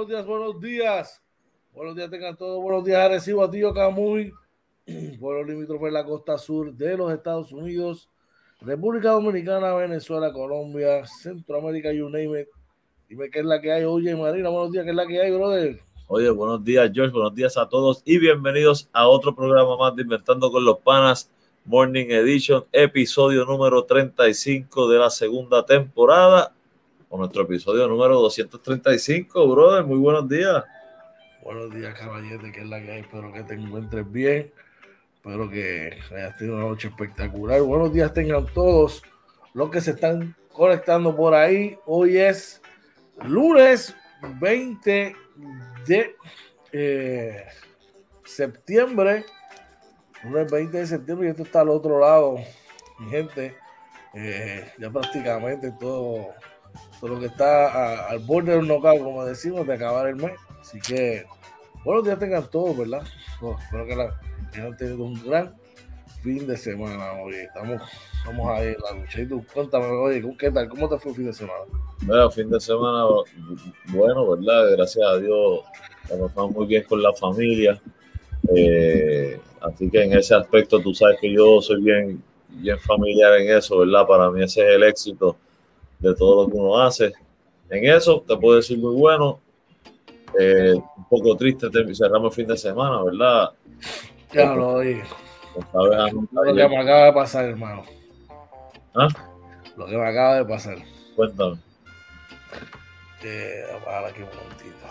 Buenos días, buenos días, buenos días. Tengan todos. Buenos días, recibo a Tío Camuy. Pueblo limítrofe de la costa sur de los Estados Unidos, República Dominicana, Venezuela, Colombia, Centroamérica, you name it. Dime qué es la que hay. Oye, Marina, buenos días, ¿qué es la que hay, brother? Oye, buenos días, George. Buenos días a todos y bienvenidos a otro programa más de Inventando con los Panas Morning Edition, episodio número 35 de la segunda temporada, o nuestro episodio número 235, brother. Muy buenos días. Buenos días, caballete, que es la que hay. Espero que te encuentres bien. Espero que hayas tenido una noche espectacular. Buenos días tengan todos los que se están conectando por ahí. Hoy es lunes 20 de eh, septiembre lunes 20 de septiembre y esto está al otro lado, mi gente. Eh, ya prácticamente todo, todo lo que está al borde del knockout, como decimos, de acabar el mes. Así que buenos días tengan todos, ¿verdad? espero que, la, que hayan tenido un gran fin de semana. Hoy estamos, estamos ahí en la lucha. Y tú, cuéntame, oye, ¿qué tal? ¿Cómo te fue el fin de semana? Bueno, fin de semana bueno, ¿verdad? Gracias a Dios, estamos muy bien con la familia. Eh, Así que en ese aspecto tú sabes que yo soy bien, bien familiar en eso, ¿verdad? Para mí ese es el éxito de todo lo que uno hace. En eso te puedo decir muy bueno. Eh, un poco triste cerramos el fin de semana, ¿verdad? Ya lo oí. Lo que me acaba de pasar, hermano. ¿Ah? Lo que me acaba de pasar. Cuéntame. Eh, aquí un momentito.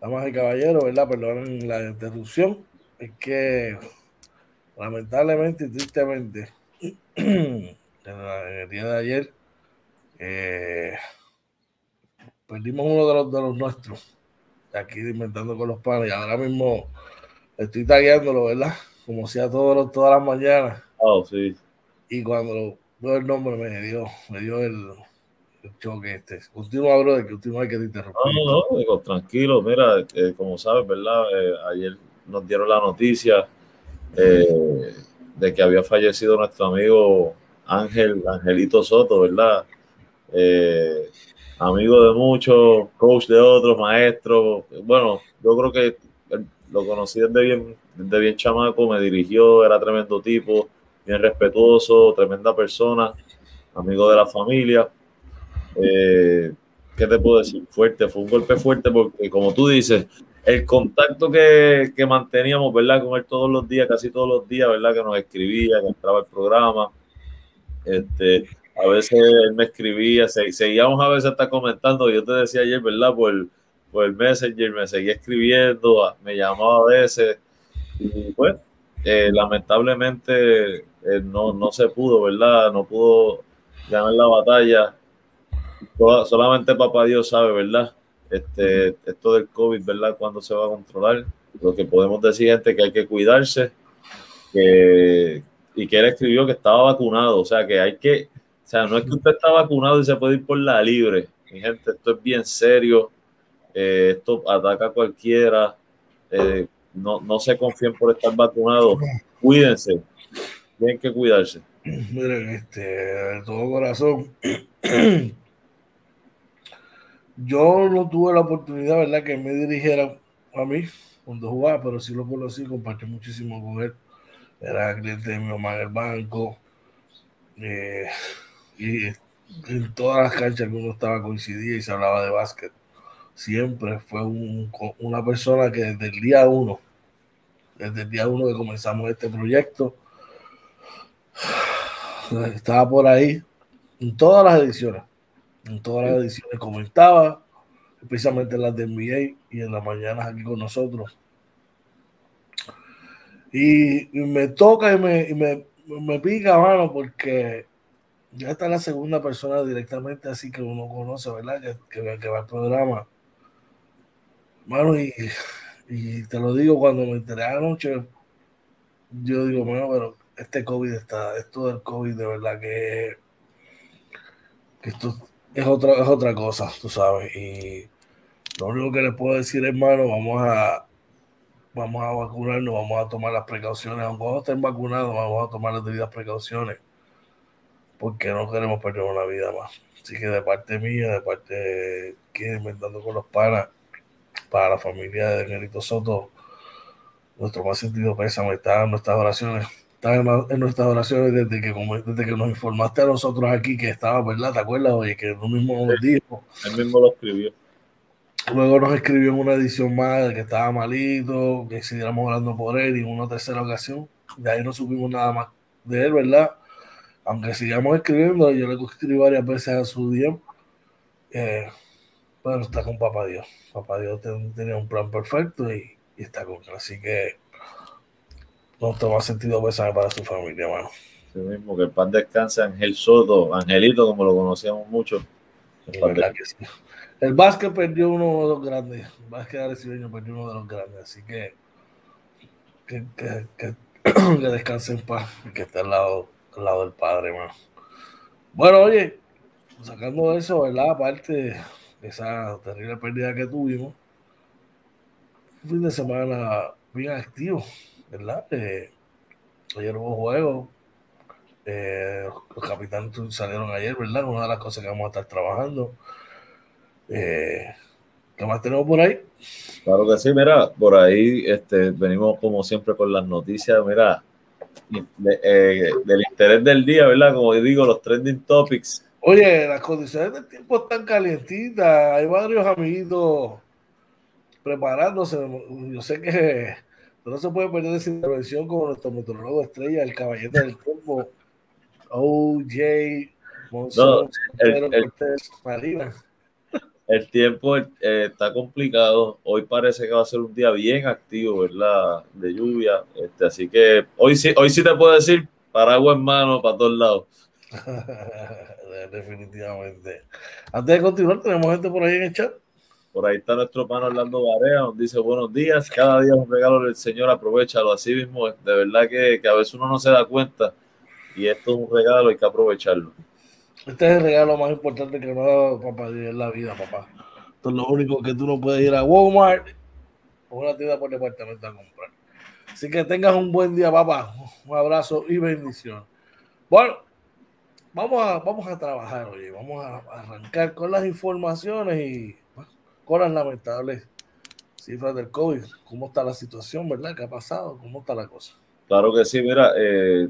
Damas y caballeros, ¿verdad? Perdonen la interrupción es que lamentablemente y tristemente en, el día de ayer eh, perdimos uno de los, de los nuestros aquí inventando con los panes y ahora mismo estoy tagueándolo, ¿verdad? Como sea todos todas las mañanas. Oh, sí. Y cuando veo el nombre me dio, me dio el, choque este. Continúa, brother, que último hay que te interrumpir. No, no, digo, tranquilo, mira, eh, como sabes, ¿verdad? Eh, ayer nos dieron la noticia eh, de que había fallecido nuestro amigo Ángel, Angelito Soto, ¿verdad? Eh, amigo de muchos, coach de otros, maestro. Bueno, yo creo que lo conocí desde bien, desde bien chamaco, me dirigió, era tremendo tipo, bien respetuoso, tremenda persona, amigo de la familia. Eh, ¿Qué te puedo decir? Fuerte, fue un golpe fuerte porque, como tú dices, el contacto que, que, manteníamos, ¿verdad? Con él todos los días, casi todos los días, ¿verdad? Que nos escribía, que entraba al programa. Este, a veces él me escribía, seguíamos a veces hasta comentando, yo te decía ayer, ¿verdad? Por, por el Messenger, me seguía escribiendo, me llamaba a veces. Y pues, eh, lamentablemente eh, no, no se pudo, ¿verdad? No pudo ganar la batalla. Solamente papá Dios sabe, ¿verdad? este, esto del COVID, ¿verdad? ¿Cuándo se va a controlar? Lo que podemos decir, gente, que hay que cuidarse, que, y que él escribió que estaba vacunado, o sea, que hay que, o sea, no es que usted está vacunado y se puede ir por la libre, mi gente, esto es bien serio, eh, esto ataca a cualquiera, eh, no, no se confíen por estar vacunados, cuídense, tienen que cuidarse. Miren, este, de todo corazón, Yo no tuve la oportunidad, ¿verdad?, que me dirigiera a mí cuando jugaba, pero sí lo conocí, compartí muchísimo con él. Era cliente de mi mamá en el banco. Eh, y en todas las canchas que uno estaba coincidía y se hablaba de básquet. Siempre fue una persona que desde el día uno, desde el día uno que comenzamos este proyecto, estaba por ahí en todas las ediciones en todas las ediciones comentaba, especialmente en las de NBA y en las mañanas aquí con nosotros. Y, me toca y, me, me, pica, mano, porque ya está la segunda persona directamente así que uno conoce, ¿verdad? Que, que, va al programa. Mano, y, y, te lo digo, cuando me enteré anoche, yo digo, bueno, pero este COVID está, esto del COVID de verdad que, que esto es otra, es otra cosa, tú sabes. Y lo único que les puedo decir, hermano, vamos a, vamos a vacunarnos, vamos a tomar las precauciones, aunque no estén vacunados, vamos a tomar las debidas precauciones. porque no queremos perder una vida más. Así que de parte mía, de parte de quien inventando con los panas, para la familia de Nerito Soto, nuestro más sentido pésame está en nuestras oraciones. Está en, nuestras oraciones desde que, desde que nos informaste a nosotros aquí que estaba, ¿verdad? ¿Te acuerdas? Oye, que él mismo nos dijo. Él mismo lo escribió. Luego nos escribió en una edición más de que estaba malito, que siguiéramos hablando por él y en una tercera ocasión. De ahí no supimos nada más de él, ¿verdad? Aunque sigamos escribiendo, yo le escribí varias veces a su día. Eh, pero está con Papá Dios. Papá Dios tenía un plan perfecto y, está con él. Así que no toma sentido pesar para su familia, hermano. Sí mismo, que el pan descanse Ángel Soto, Angelito, como lo conocíamos mucho. El básquet perdió uno de los grandes. El básquet arecibeño perdió uno de los grandes. Así que que, que, que, que descanse en paz y que esté al lado, al lado del padre, hermano. Bueno, oye, sacando eso, ¿verdad? Aparte de esa terrible pérdida que tuvimos, un fin de semana bien activo, ¿verdad? Eh, ayer hubo juegos. Eh, los capitanes salieron ayer, ¿verdad? Una de las cosas que vamos a estar trabajando. Eh, ¿Qué más tenemos por ahí? Claro que sí, mira, por ahí este, venimos como siempre con las noticias, mira, eh, del interés del día, ¿verdad? Como digo, los trending topics. Oye, las condiciones del tiempo están calientitas, hay varios amiguitos preparándose. Yo sé que no se puede perder esa intervención como nuestro meteorólogo estrella, el caballete del tiempo, OJ, Monzón, el, el, Marina el tiempo eh, está complicado. Hoy parece que va a ser un día bien activo, ¿verdad? De lluvia. Este, así que hoy sí, hoy sí te puedo decir paraguas en mano para todos lados. Definitivamente. Antes de continuar, tenemos gente por ahí en el chat. Por ahí está nuestro pan Orlando Barea, nos dice buenos días. Cada día es un regalo del Señor, aprovechalo. Así mismo, de verdad que, que a veces uno no se da cuenta y esto es un regalo, hay que aprovecharlo. Este es el regalo más importante que nos ha dado papá en la vida, papá. Esto es lo único que tú no puedes ir a Walmart o una tienda por departamento a comprar. Así que tengas un buen día, papá. Un abrazo y bendición. Bueno, vamos a, vamos a trabajar hoy. Vamos a arrancar con las informaciones y con las lamentables cifras del COVID. ¿Cómo está la situación, verdad? ¿Qué ha pasado? ¿Cómo está la cosa? Claro que sí, mira, eh,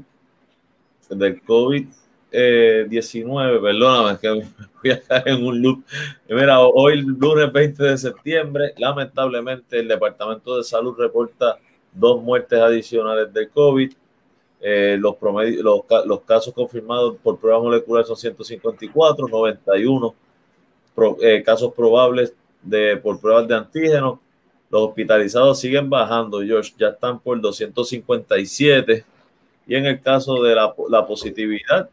del COVID eh, 19, perdóname, que voy a caer en un loop. Mira, hoy lunes 20 de septiembre, lamentablemente el Departamento de Salud reporta dos muertes adicionales de COVID. Eh, los, los, los, casos confirmados por prueba molecular son 154, 91 eh, casos probables de, por pruebas de antígenos. Los hospitalizados siguen bajando, George, ya están por 257. Y en el caso de la positividad,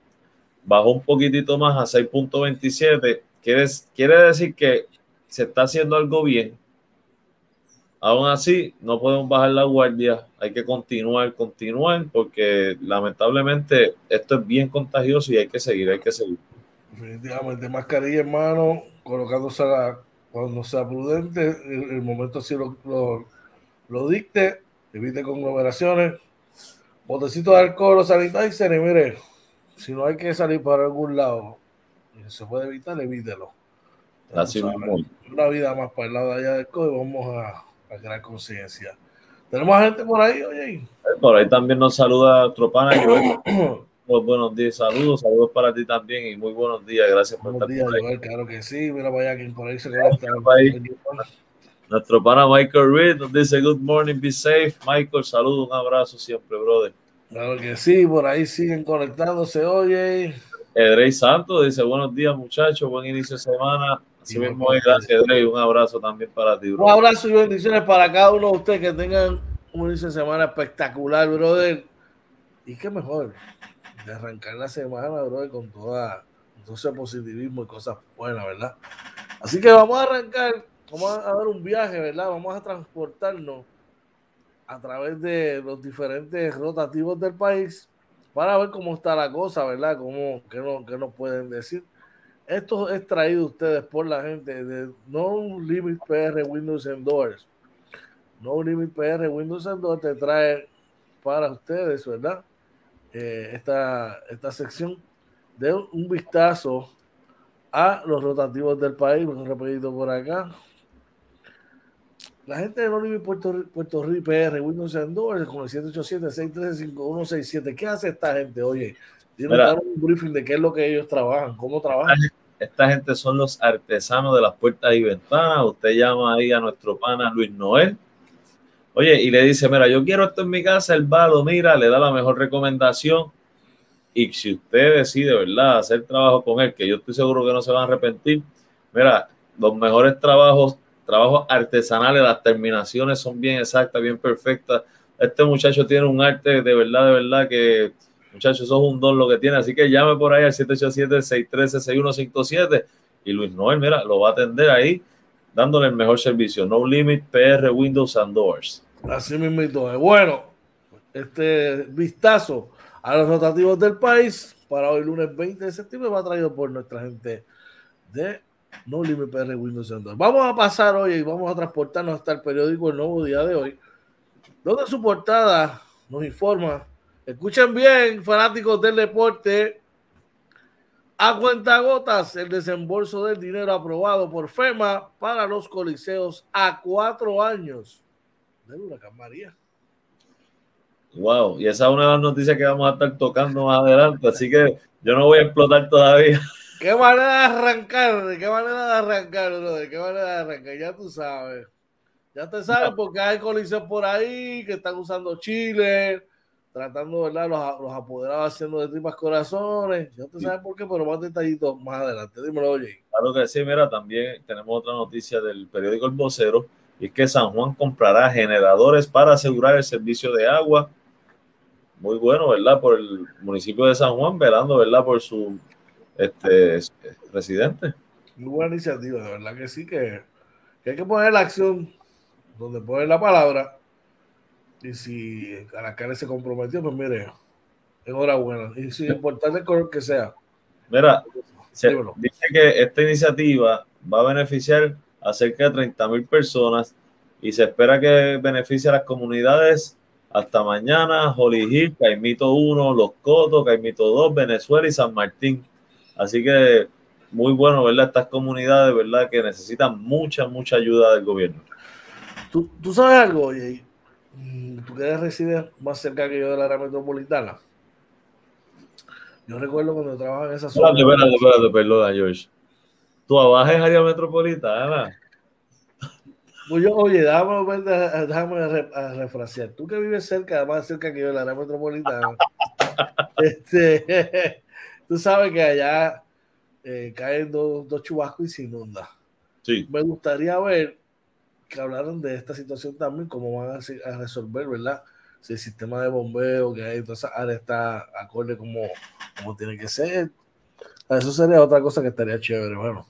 bajó un poquitito más a 6.27. Quiere, quiere decir que se está haciendo algo bien. Aún así, no podemos bajar la guardia. Hay que continuar, continuar, porque lamentablemente esto es bien contagioso y hay que seguir, hay que seguir. Definitivamente, mascarilla en mano, colocándose cuando sea prudente, el, el momento así lo, lo, lo, dicte, evite conglomeraciones, botecito de alcohol o sanitizer y mire, si no hay que salir para algún lado y se puede evitar, evítelo. Así Una vida más para el lado de allá del vamos a, a crear conciencia. Tenemos gente por ahí, oye. Eh, por ahí también nos saluda Tropana. Muy buenos días, saludos, saludos para ti también y muy buenos días, gracias por estar por ahí. claro que sí, mira vaya quien por ahí se conecta. Nuestro pana Michael Reed nos dice good morning, be safe. Michael, saludos, un abrazo siempre, brother. Claro que sí, por ahí siguen conectándose, oye. Edrey Santos dice, buenos días muchachos, buen inicio de semana. Así mismo gracias Edrey, un abrazo también para ti. Bro. Un abrazo y bendiciones para cada uno de ustedes que tengan un inicio de semana espectacular, brother. Y qué mejor de arrancar la semana, brother, con toda, ese positivismo y cosas buenas, ¿verdad? Así que vamos a arrancar, vamos a dar un viaje, ¿verdad? Vamos a transportarnos a través de los diferentes rotativos del país para ver cómo está la cosa, ¿verdad? Cómo, qué, no, qué nos pueden decir. Esto es traído ustedes por la gente de No Limit PR Windows and Doors. No Limit PR Windows and Doors te trae para ustedes, ¿verdad? Eh, esta, esta sección de un vistazo a los rotativos del país, un repetido por acá. La gente de Olive Puerto, Puerto Rico, PR, Windows Andor, con el 787-613-5167. ¿Qué hace esta gente? Oye, tiene un briefing de qué es lo que ellos trabajan, cómo trabajan. Esta gente son los artesanos de las puertas y ventanas. Usted llama ahí a nuestro pana Luis Noel. Oye, y le dice, mira, yo quiero esto en mi casa, el balo, mira, le da la mejor recomendación. Y si usted decide, ¿verdad?, hacer trabajo con él, que yo estoy seguro que no se van a arrepentir, mira, los mejores trabajos trabajos artesanales, las terminaciones son bien exactas, bien perfectas. Este muchacho tiene un arte de verdad, de verdad que, muchachos, eso es un don lo que tiene. Así que llame por ahí al 787-613-6157 y Luis Noel, mira, lo va a atender ahí, dándole el mejor servicio. No Limit, PR, Windows and Doors. Así mismo. Bueno, este vistazo a los rotativos del país para hoy lunes 20 de septiembre va traído por nuestra gente de no Limit PR Windows Vamos a pasar hoy y vamos a transportarnos hasta el periódico El Nuevo Día de hoy, donde su portada nos informa. Escuchen bien, fanáticos del deporte. A cuentagotas, el desembolso del dinero aprobado por FEMA para los coliseos a cuatro años del huracán María. Wow, y esa es una de las noticias que vamos a estar tocando más adelante, así que yo no voy a explotar todavía. ¿Qué manera de arrancar? ¿Qué manera de arrancar, ¿De ¿Qué manera de arrancar? Ya tú sabes. Ya te sabes porque hay coliseos por ahí que están usando Chile, tratando, ¿verdad? Los, los apoderados haciendo de tripas corazones. Ya te sabes por qué, pero más detallitos más adelante. Dímelo, oye. Claro que sí, mira, también tenemos otra noticia del periódico El Vocero, y es que San Juan comprará generadores para asegurar el servicio de agua. Muy bueno, ¿verdad? Por el municipio de San Juan, velando, ¿verdad? Por su este, residente. Muy buena iniciativa, de verdad que sí, que, hay que poner la acción donde pone la palabra. Y si Caracas se comprometió, pues mire, enhorabuena. Y si importante el que sea. Mira, dice que esta iniciativa va a beneficiar a cerca de 30 mil personas y se espera que beneficie a las comunidades hasta mañana, Holy Hill, Caimito 1, Los Cotos, Caimito 2, Venezuela y San Martín. Así que muy bueno, ¿verdad? Estas comunidades, ¿verdad? Que necesitan mucha, mucha ayuda del gobierno. ¿Tú, tú sabes algo, oye? Mm, ¿Tú que resides más cerca que yo de la área metropolitana? Yo recuerdo cuando trabajaba en esa zona. Espérate, espérate, espérate, perdona, George. ¿Tú abajo en área metropolitana? Pues yo, oye, déjame, déjame refrasear. Tú que vives cerca, más cerca que yo de la área metropolitana. este, Tú sabes que allá eh, caen dos, dos, chubascos y se inunda. Sí. Me gustaría ver que hablaran de esta situación también, cómo van a, resolver, ¿verdad? Si el sistema de bombeo que hay en toda esa área está acorde como, como tiene que ser. Eso sería otra cosa que estaría chévere. Bueno,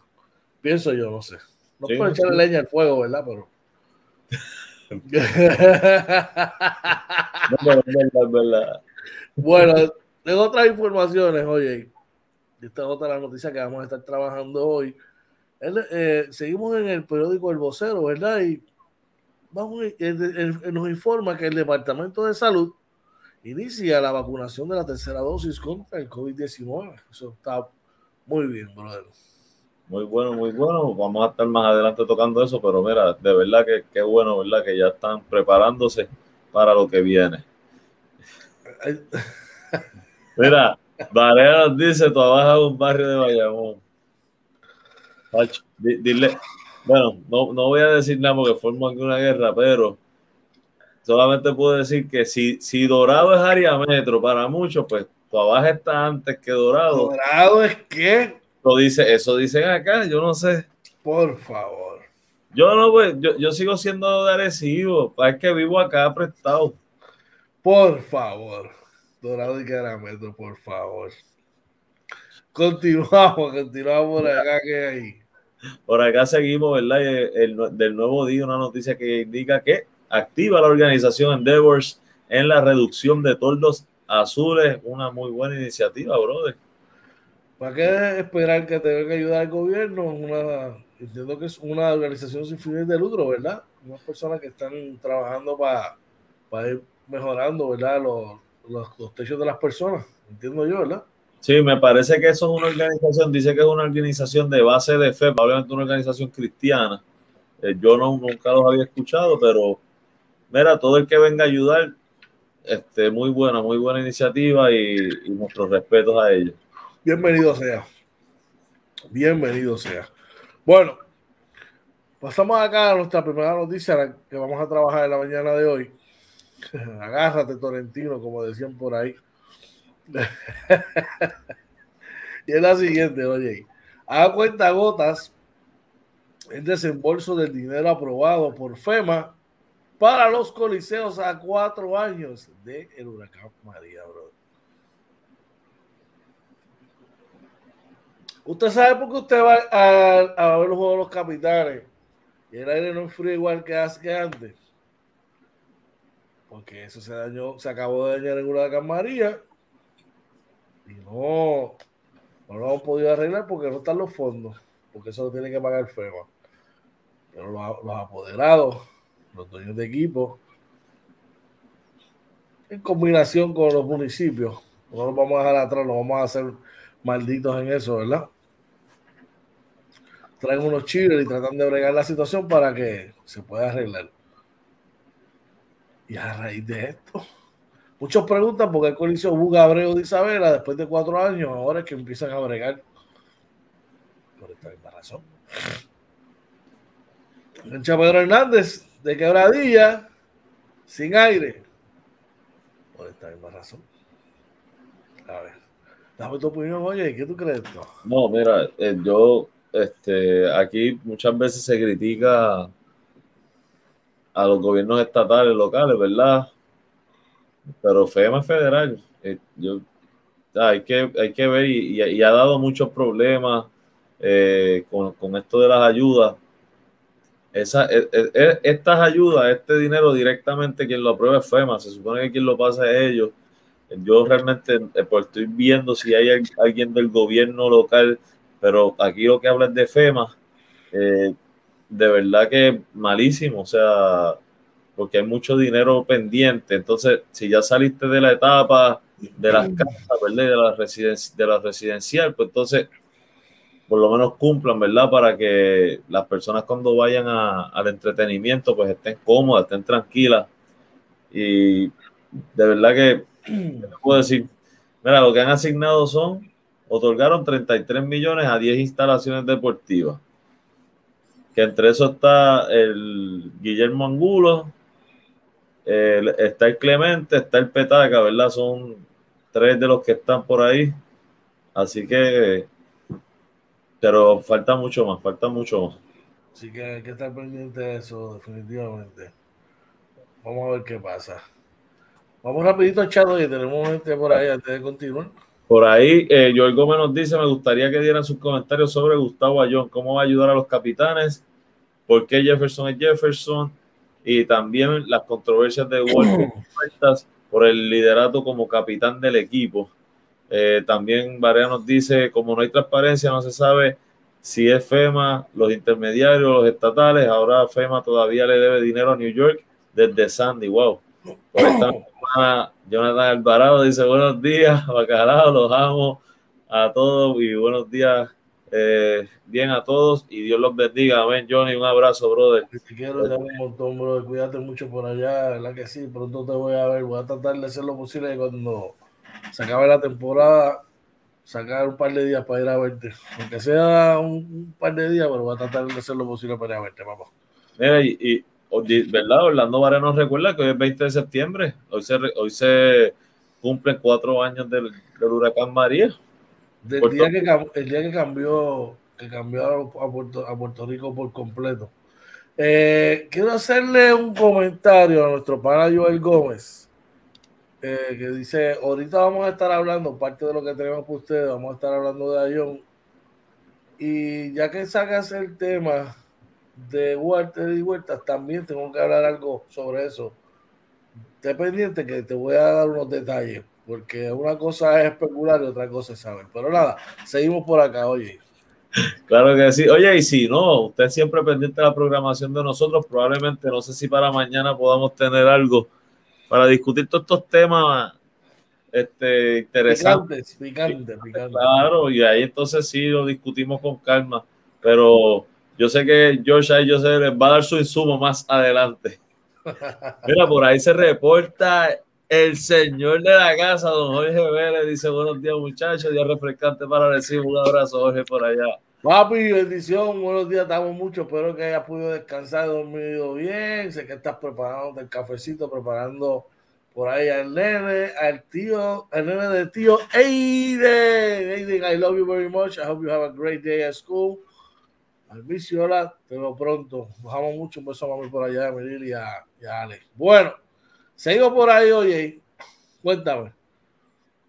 pienso yo, no sé. No puedo echarle leña al fuego, ¿verdad? Pero. no, verdad. Bueno, en otras informaciones, oye, esta es otra la noticia que vamos a estar trabajando hoy. Eh, seguimos en el periódico El Vocero, ¿verdad? Y vamos, nos informa que el Departamento de Salud inicia la vacunación de la tercera dosis contra el COVID-19. Eso está muy bien, brother. Muy bueno, muy bueno. Vamos a estar más adelante tocando eso, pero mira, de verdad que qué bueno, ¿verdad? Que ya están preparándose para lo que viene. Mira, Varea nos dice, tú abajo de un barrio de Bayamón. Dile, bueno, no, no voy a decir nada porque formo aquí una guerra, pero solamente puedo decir que si, si Dorado es área metro para muchos, pues tu abajo está antes que Dorado. ¿Dorado es qué? Lo dice, eso dicen acá, yo no sé. Por favor. Yo no, pues, yo, yo sigo siendo de Arecibo, es que vivo acá prestado. Por favor. Dorado y Caramelo, por favor. Continuamos, continuamos por acá que hay. Por acá seguimos, ¿verdad? El, del nuevo día, una noticia que indica que activa la organización Endeavors en la reducción de toldos azules. Una muy buena iniciativa, brother. ¿Para qué esperar que tenga que ayudar el gobierno? Una, entiendo que es una organización sin fines de lucro, ¿verdad? Unas personas que están trabajando para, para ir mejorando, ¿verdad? Los, los, techos de las personas, entiendo yo, ¿verdad? Sí, me parece que eso es una organización, dice que es una organización de base de fe, probablemente una organización cristiana. Eh, yo no, nunca los había escuchado, pero mira, todo el que venga a ayudar, este, muy buena, muy buena iniciativa y, y nuestros respetos a ellos. Bienvenido sea. Bienvenido sea. Bueno, pasamos acá a nuestra primera noticia que vamos a trabajar en la mañana de hoy. Agárrate, Torrentino, como decían por ahí. y es la siguiente, oye. A cuenta gotas el desembolso del dinero aprobado por FEMA para los coliseos a cuatro años del el huracán María, bro. Usted sabe por qué usted va a, a ver los juegos de los capitanes y el aire no frío igual que, hace, que antes. Porque eso se dañó, se acabó de dañar en huracán María y no, no lo hemos podido arreglar porque no están los fondos, porque eso lo tiene que pagar FEMA. Pero los, los apoderados, los dueños de equipo, en combinación con los municipios, no nos vamos a dejar atrás, no vamos a hacer malditos en eso, ¿verdad? Traen unos chiles y tratan de bregar la situación para que se pueda arreglar. Y a raíz de esto, Muchos preguntan por qué el coliseo Buga Abreu de Isabela, después de cuatro años, ahora es que empiezan a bregar. Por esta misma razón. El Pedro Hernández, de quebradilla, sin aire. Por esta misma razón. A ver, dame tu opinión, oye, ¿qué tú crees esto? No, mira, eh, yo, este, aquí muchas veces se critica a los gobiernos estatales, locales, ¿verdad? pero FEMA federal. Eh, yo, hay, que, hay que ver y, ha dado muchos problemas eh, con, con, esto de las ayudas. Esa, e, e, e, estas ayudas, este dinero directamente quien lo aprueba es FEMA, se supone que quien lo pasa es ellos. Yo realmente eh, pues estoy viendo si hay alguien del gobierno local, pero aquí lo que habla es de FEMA. De verdad que malísimo, o sea, porque hay mucho dinero pendiente. Entonces, si ya saliste de la etapa de las casas, ¿verdad? De la, residencia, de la residencial, pues entonces, por lo menos cumplan, ¿verdad? Para que las personas cuando vayan al entretenimiento, pues estén cómodas, estén tranquilas. Y de verdad que, ¿qué puedo decir? Mira, lo que han asignado son, otorgaron 33 millones a 10 instalaciones deportivas. Que entre eso está el Guillermo Angulo, está el Clemente, está el Petaca, ¿verdad? Son tres de los que están por ahí. Así que, pero falta mucho más, falta mucho más. Así que hay que estar pendiente de eso, definitivamente. Vamos a ver qué pasa. Vamos rapidito chat y tenemos gente por ahí antes de continuar. Por ahí, eh, Joel Gómez nos dice, me gustaría que dieran sus comentarios sobre Gustavo Ayón, cómo va a ayudar a los capitanes, por qué Jefferson es Jefferson, y también las controversias de Walter por el liderato como capitán del equipo. Eh, también Barea nos dice, como no hay transparencia, no se sabe si es FEMA, los intermediarios, los estatales. Ahora FEMA todavía le debe dinero a New York desde Sandy. Wow. Por Jonathan Alvarado dice buenos días, bacalao, los amo a todos y buenos días eh, bien a todos y Dios los bendiga. Amén, Johnny. Un abrazo, brother. Te quiero, dar un montón, brother. Cuídate mucho por allá, ¿verdad que sí? Pronto te voy a ver. Voy a tratar de hacer lo posible cuando se acabe la temporada, sacar un par de días para ir a verte. Aunque sea un, par de días, pero voy a tratar de hacer lo posible para ir a verte, papá. Mira, y, ¿verdad? Orlando Vara nos recuerda que hoy es 20 de septiembre. Hoy se, hoy se cumplen cuatro años del, del huracán María. Del día que, el día que cambió, que cambió a Puerto, a Puerto Rico por completo. Eh, quiero hacerle un comentario a nuestro pana Joel Gómez, eh, que dice, ahorita vamos a estar hablando, parte de lo que tenemos para ustedes, vamos a estar hablando de Ayón. Y ya que sacas el tema de Walter y Huertas, también tengo que hablar algo sobre eso. Esté pendiente que te voy a dar unos detalles porque una cosa es especular y otra cosa es saber. Pero nada, seguimos por acá, oye. Claro que sí. Oye, y si no, usted siempre pendiente de la programación de nosotros, probablemente, no sé si para mañana podamos tener algo para discutir todos estos temas este, interesantes. Picante, picante, Claro, y ahí entonces sí lo discutimos con calma, pero yo sé que George ahí yo les va a dar su insumo más adelante. Mira, por ahí se reporta el señor de la casa, don Jorge Vélez, dice buenos días muchachos, día refrescante para recibir un abrazo Jorge por allá. Papi, bendición, buenos días, estamos mucho, espero que hayas podido descansar, dormido bien, sé que estás preparando el cafecito, preparando por ahí al nene, al tío, al nene del tío Aiden. Aiden, I love you very much. I hope you have a great day at school. Al vicio, hola, te veo pronto. Bajamos mucho, un beso a por allá, a Melil y a, Alex. Bueno, seguimos por ahí, oye. Cuéntame.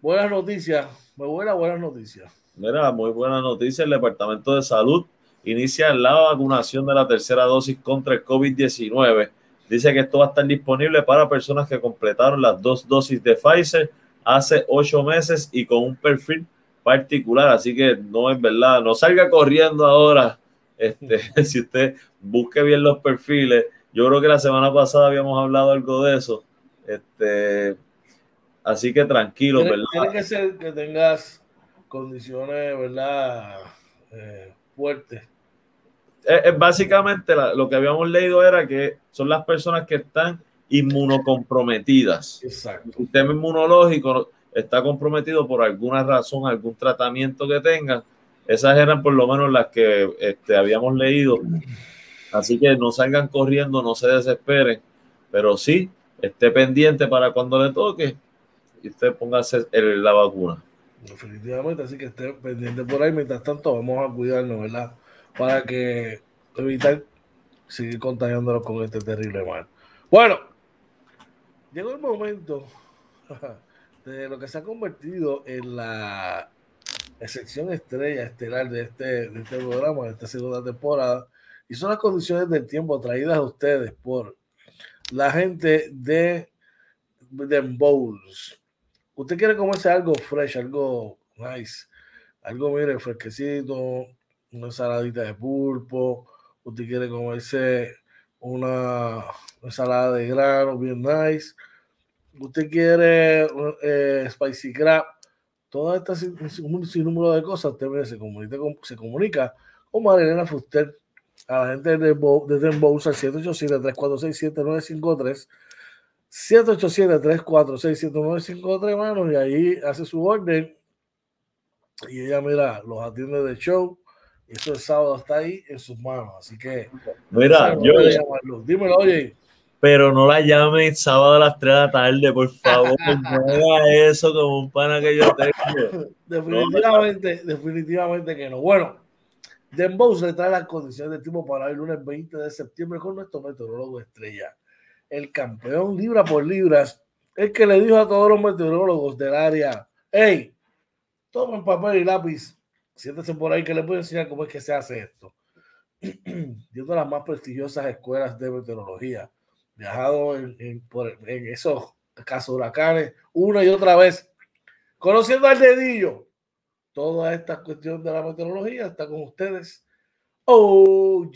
Buenas noticias. Muy buenas, buenas noticias. Mira, muy buena noticia. El Departamento de Salud inicia la vacunación de la tercera dosis contra el COVID-19 Dice que esto va a estar disponible para personas que completaron las dos dosis de Pfizer hace ocho meses y con un perfil particular. Así que no es verdad, no salga corriendo ahora. Este, si usted busque bien los perfiles, yo creo que la semana pasada habíamos hablado algo de eso. Este, así que tranquilo, ¿verdad? Tiene que ser que tengas condiciones, ¿verdad? Eh, fuertes básicamente lo que habíamos leído era que son las personas que están inmunocomprometidas. Exacto. El sistema inmunológico está comprometido por alguna razón, algún tratamiento que tengan. Esas eran por lo menos las que este, habíamos leído. Así que no salgan corriendo, no se desesperen, pero sí esté pendiente para cuando le toque y usted póngase la vacuna. Definitivamente, así que esté pendiente por ahí. Mientras tanto, vamos a cuidarnos, ¿verdad? para que evitar seguir contagiándonos con este terrible mal. Bueno, llegó el momento de lo que se ha convertido en la excepción estrella estelar de este, de este programa, de esta segunda temporada, y son las condiciones del tiempo traídas a ustedes por la gente de The Bowls. Usted quiere comerse algo fresh, algo nice, algo, mire, fresquecito, una saladita de pulpo, usted quiere comerse una ensalada de grano bien nice, usted quiere eh, spicy crab, todas estas un sinnúmero de cosas, usted se comunica, se comunica con Marilena Fuster a la gente de, de al 787-346-7953 787-346-7953, manos, y ahí hace su orden y ella, mira, los atiende de show eso el sábado está ahí en sus manos. Así que. Mira, yo. Dímelo, oye. Pero no la llamen sábado a las 3 de la tarde, por favor. no haga eso como un pana que yo tengo. definitivamente, definitivamente que no. Bueno, Dembow se trae las condiciones de tipo para el lunes 20 de septiembre con nuestro meteorólogo estrella. El campeón libra por libras, el que le dijo a todos los meteorólogos del área: hey, tomen papel y lápiz siéntese por ahí que les voy a enseñar cómo es que se hace esto. una de las más prestigiosas escuelas de meteorología. Viajado en, en, en esos casos huracanes una y otra vez. Conociendo al dedillo. Toda esta cuestión de la meteorología está con ustedes. OJ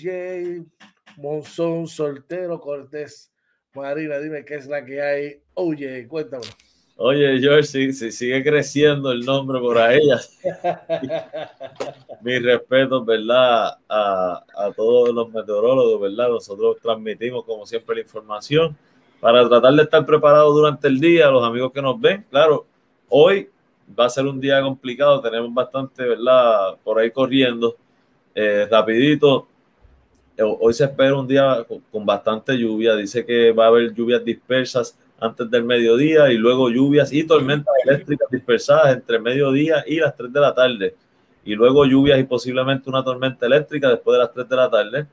Monzón Soltero Cortés. Marina, dime qué es la que hay. Oye, cuéntame. Oye, George, si, sigue creciendo el nombre por ahí. Mi respeto, ¿verdad? A, a, todos los meteorólogos, ¿verdad? Nosotros transmitimos, como siempre, la información para tratar de estar preparados durante el día. Los amigos que nos ven, claro, hoy va a ser un día complicado. Tenemos bastante, ¿verdad? Por ahí corriendo. Eh, rapidito, hoy se espera un día con bastante lluvia. Dice que va a haber lluvias dispersas antes del mediodía y luego lluvias y tormentas eléctricas dispersadas entre mediodía y las 3 de la tarde. Y luego lluvias y posiblemente una tormenta eléctrica después de las 3 de la tarde.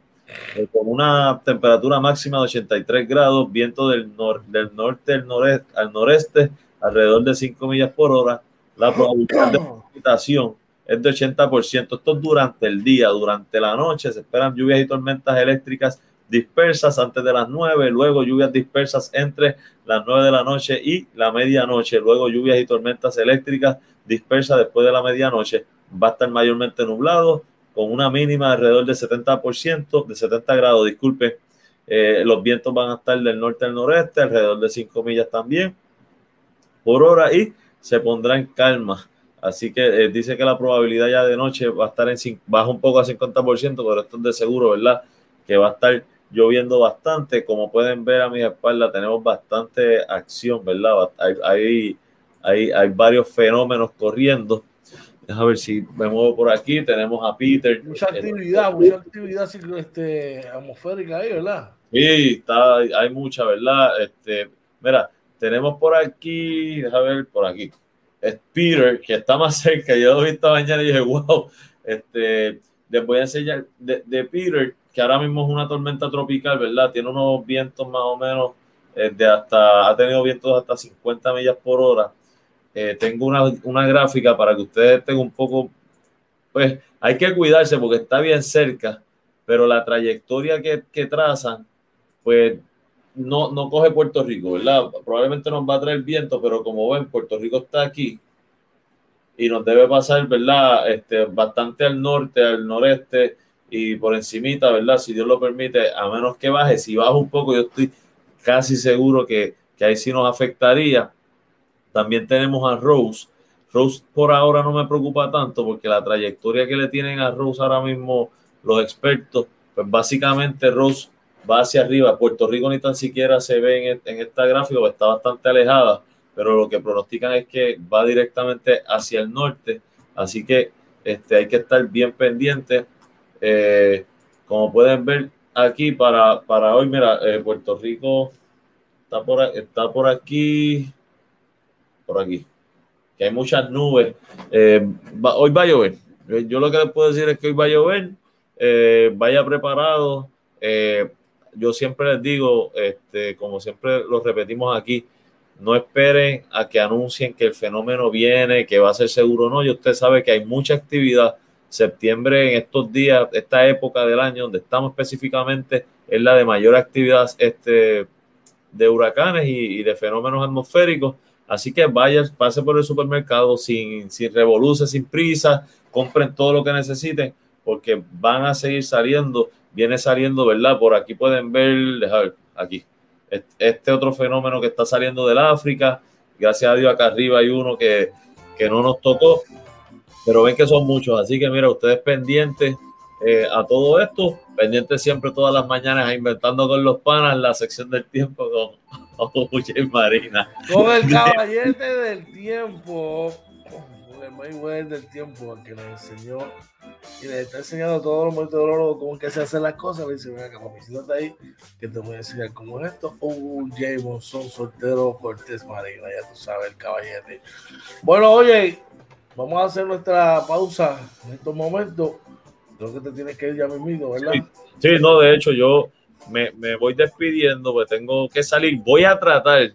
Eh, con una temperatura máxima de 83 grados, viento del, del norte al noreste, al noreste alrededor de 5 millas por hora. La probabilidad de precipitación es de 80%. Esto es durante el día, durante la noche se esperan lluvias y tormentas eléctricas dispersas antes de las 9, luego lluvias dispersas entre las 9 de la noche y la medianoche, luego lluvias y tormentas eléctricas dispersas después de la medianoche. Va a estar mayormente nublado, con una mínima de alrededor de 70%, de 70 grados, disculpe. Eh, los vientos van a estar del norte al noreste, alrededor de 5 millas también por hora y se pondrá en calma. Así que eh, dice que la probabilidad ya de noche va a estar en baja un poco a 50%, pero esto es de seguro, ¿verdad? Que va a estar lloviendo bastante. Como pueden ver a mi espalda, tenemos bastante acción, ¿verdad? Hay, hay, hay, varios fenómenos corriendo. Déjame ver si me muevo por aquí. Tenemos a Peter. Mucha actividad, mucha actividad este, atmosférica ahí, ¿verdad? Sí, está, hay mucha, ¿verdad? Este, mira, tenemos por aquí, déjame ver, por aquí. Es Peter, que está más cerca. Yo lo vi esta mañana y dije, wow, este, les voy a enseñar de, de Peter que ahora mismo es una tormenta tropical, ¿verdad? Tiene unos vientos más o menos eh, de hasta, ha tenido vientos hasta 50 millas por hora. Eh, tengo una, una, gráfica para que ustedes estén un poco, pues hay que cuidarse porque está bien cerca, pero la trayectoria que, que trazan, pues no, no coge Puerto Rico, ¿verdad? Probablemente nos va a traer viento, pero como ven, Puerto Rico está aquí y nos debe pasar, ¿verdad? Este, bastante al norte, al noreste y por encimita, ¿verdad? Si Dios lo permite, a menos que baje, si baja un poco, yo estoy casi seguro que, que ahí sí nos afectaría. También tenemos a Rose. Rose por ahora no me preocupa tanto porque la trayectoria que le tienen a Rose ahora mismo los expertos, pues básicamente Rose va hacia arriba. Puerto Rico ni tan siquiera se ve en, en esta gráfica, está bastante alejada, pero lo que pronostican es que va directamente hacia el norte. Así que este, hay que estar bien pendiente eh, como pueden ver aquí, para, para hoy, mira, eh, Puerto Rico está por, está por aquí, por aquí, que hay muchas nubes. Eh, hoy va a llover. Yo lo que les puedo decir es que hoy va a llover. vaya preparado. yo siempre les digo, este, como siempre lo repetimos aquí, no esperen a que anuncien que el fenómeno viene, que va a ser seguro no. Y usted sabe que hay mucha actividad septiembre en estos días, esta época del año donde estamos específicamente, es la de mayor actividad este, de huracanes y, de fenómenos atmosféricos. Así que vayan, pase por el supermercado sin, sin revoluce, sin prisa, compren todo lo que necesiten, porque van a seguir saliendo, viene saliendo, ¿verdad? Por aquí pueden ver, dejar aquí, este otro fenómeno que está saliendo del África. Gracias a Dios acá arriba hay uno que, que no nos tocó, pero ven que son muchos, así que mira, ustedes pendientes eh, a todo esto, pendientes siempre todas las mañanas a Inventando con los Panas, la sección del tiempo con, con Marina. Con el caballete del tiempo, con el Mayweather del tiempo, que nos enseñó y les está enseñando a todos los meteorólogos cómo que se hacen las cosas. Me dice, mira, está ahí, que te voy a enseñar cómo es esto. Uh, Jameson, soltero Cortés Marina, ya tú sabes, el caballete. Bueno, oye, Vamos a hacer nuestra pausa en estos momentos. Creo que te tienes que ir ya mismo, ¿verdad? Sí, no, de hecho yo me, voy despidiendo, porque tengo que salir. Voy a tratar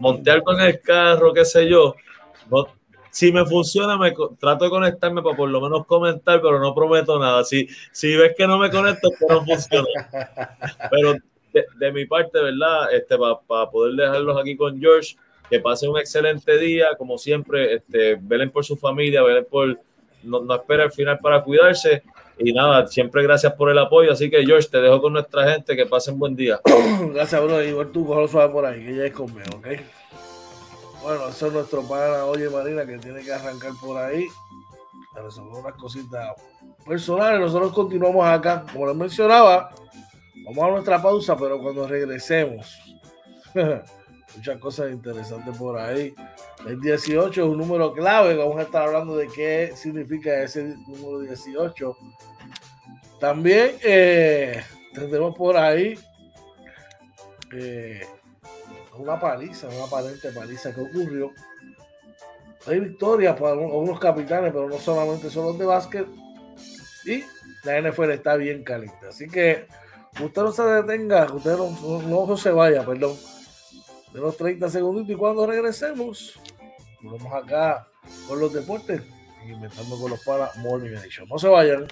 montear con el carro, qué sé yo. si me funciona, me trato de conectarme para por lo menos comentar, pero no prometo nada. Si, si ves que no me conecto, que no funciona. Pero de, mi parte, ¿verdad? Este, para poder dejarlos aquí con George, que pasen un excelente día, como siempre, este, velen por su familia, velen por, no, no espera el final para cuidarse. Y nada, siempre gracias por el apoyo. Así que, George, te dejo con nuestra gente. Que pasen buen día. gracias, bro. Igual tú, lo suave por ahí, que ya es conmigo, ¿ok? Bueno, eso es nuestro pana, oye, Marina, que tiene que arrancar por ahí. A resolver unas cositas personales. Nosotros continuamos acá. Como les mencionaba, vamos a nuestra pausa, pero cuando regresemos. muchas cosas interesantes por ahí. El 18 es un número clave, vamos a estar hablando de qué significa ese número 18. También eh, tendremos por ahí eh, una paliza, una aparente paliza que ocurrió. Hay victorias para algunos capitanes, pero no solamente son los de básquet. Y la NFL está bien caliente. Así que usted no se detenga, usted no, no se vaya, perdón de los 30 segundos y cuando regresemos, volvemos acá con los deportes, inventando con los para Morning Edition. No se vayan.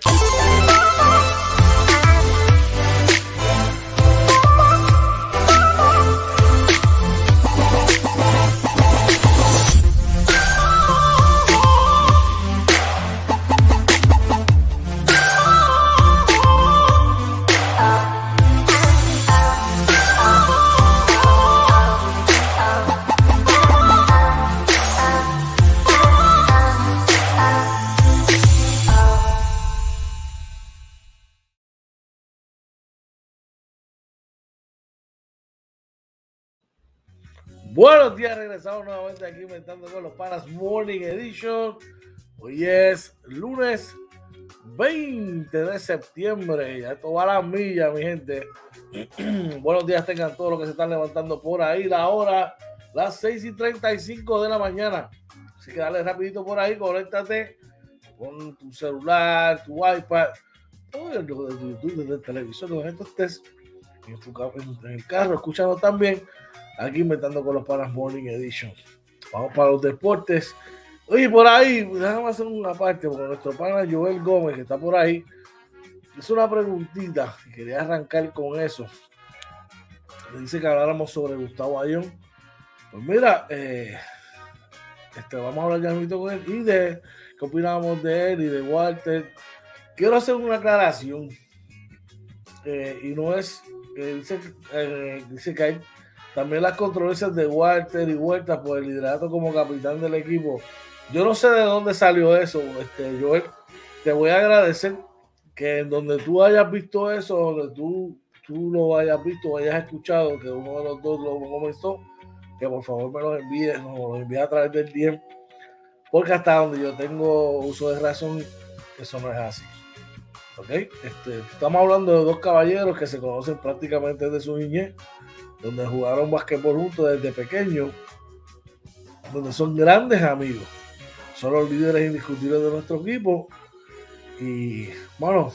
Buenos días, regresamos nuevamente aquí inventando con los panas Morning Edition. Hoy es lunes 20 de septiembre. Ya esto va a la milla, mi gente. Buenos días, tengan todos los que se están levantando por ahí. La hora, las 6 y 35 de la mañana. Así que dale rapidito por ahí, conéctate con tu celular, tu iPad, todo el de YouTube, desde el televisor, donde estés en, tu, en el carro, escúchanos también aquí inventando con los Panas Morning Edition. Vamos para los deportes. Oye, por ahí, déjame hacer una parte, porque nuestro pana Joel Gómez, que está por ahí, hizo una preguntita y quería arrancar con eso. Le dice que habláramos sobre Gustavo Ayón. Pues mira, eh, este, vamos a hablar ya con él y de qué opinamos de él y de Walter. Quiero hacer una aclaración. Eh, y no es, eh, dice que hay también las controversias de Walter y Huerta por el liderato como capitán del equipo. Yo no sé de dónde salió eso, este, Joel. Te voy a agradecer que en donde tú hayas visto eso, donde tú, tú lo hayas visto, hayas escuchado, que uno de los dos lo comenzó, que por favor me lo envíes, no, lo envíe a través del tiempo, porque hasta donde yo tengo uso de razón, eso no es así. ¿Ok? Este, estamos hablando de dos caballeros que se conocen prácticamente desde su niñez donde jugaron basquetbol juntos desde pequeños, donde son grandes amigos. Son los líderes indiscutibles de nuestro equipo. Y bueno,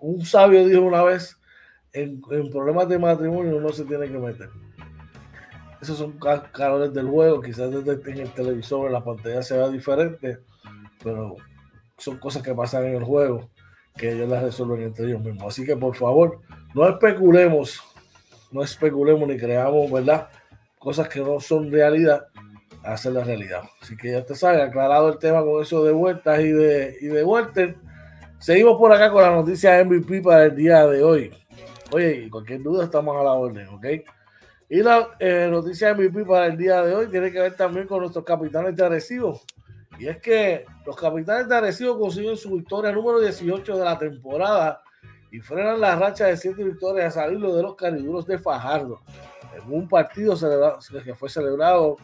un sabio dijo una vez, en, problemas de matrimonio no se tiene que meter. Esos son calores del juego, quizás desde en el televisor, en la pantalla se vea diferente, pero son cosas que pasan en el juego que ellos las resuelven entre ellos mismos. Así que por favor, no especulemos no especulemos ni creamos, ¿verdad? Cosas que no son realidad, hacer la realidad. Así que ya te sabes, aclarado el tema con eso de vueltas y de, y de Walter. Seguimos por acá con la noticia MVP para el día de hoy. Oye, cualquier duda estamos a la orden, ¿ok? Y la eh, noticia MVP para el día de hoy tiene que ver también con nuestros capitanes de Arecibo. Y es que los capitanes de Arecibo consiguen su victoria número 18 de la temporada y frenan la racha de siete victorias a salirlo de los cariduros de Fajardo en un partido que fue celebrado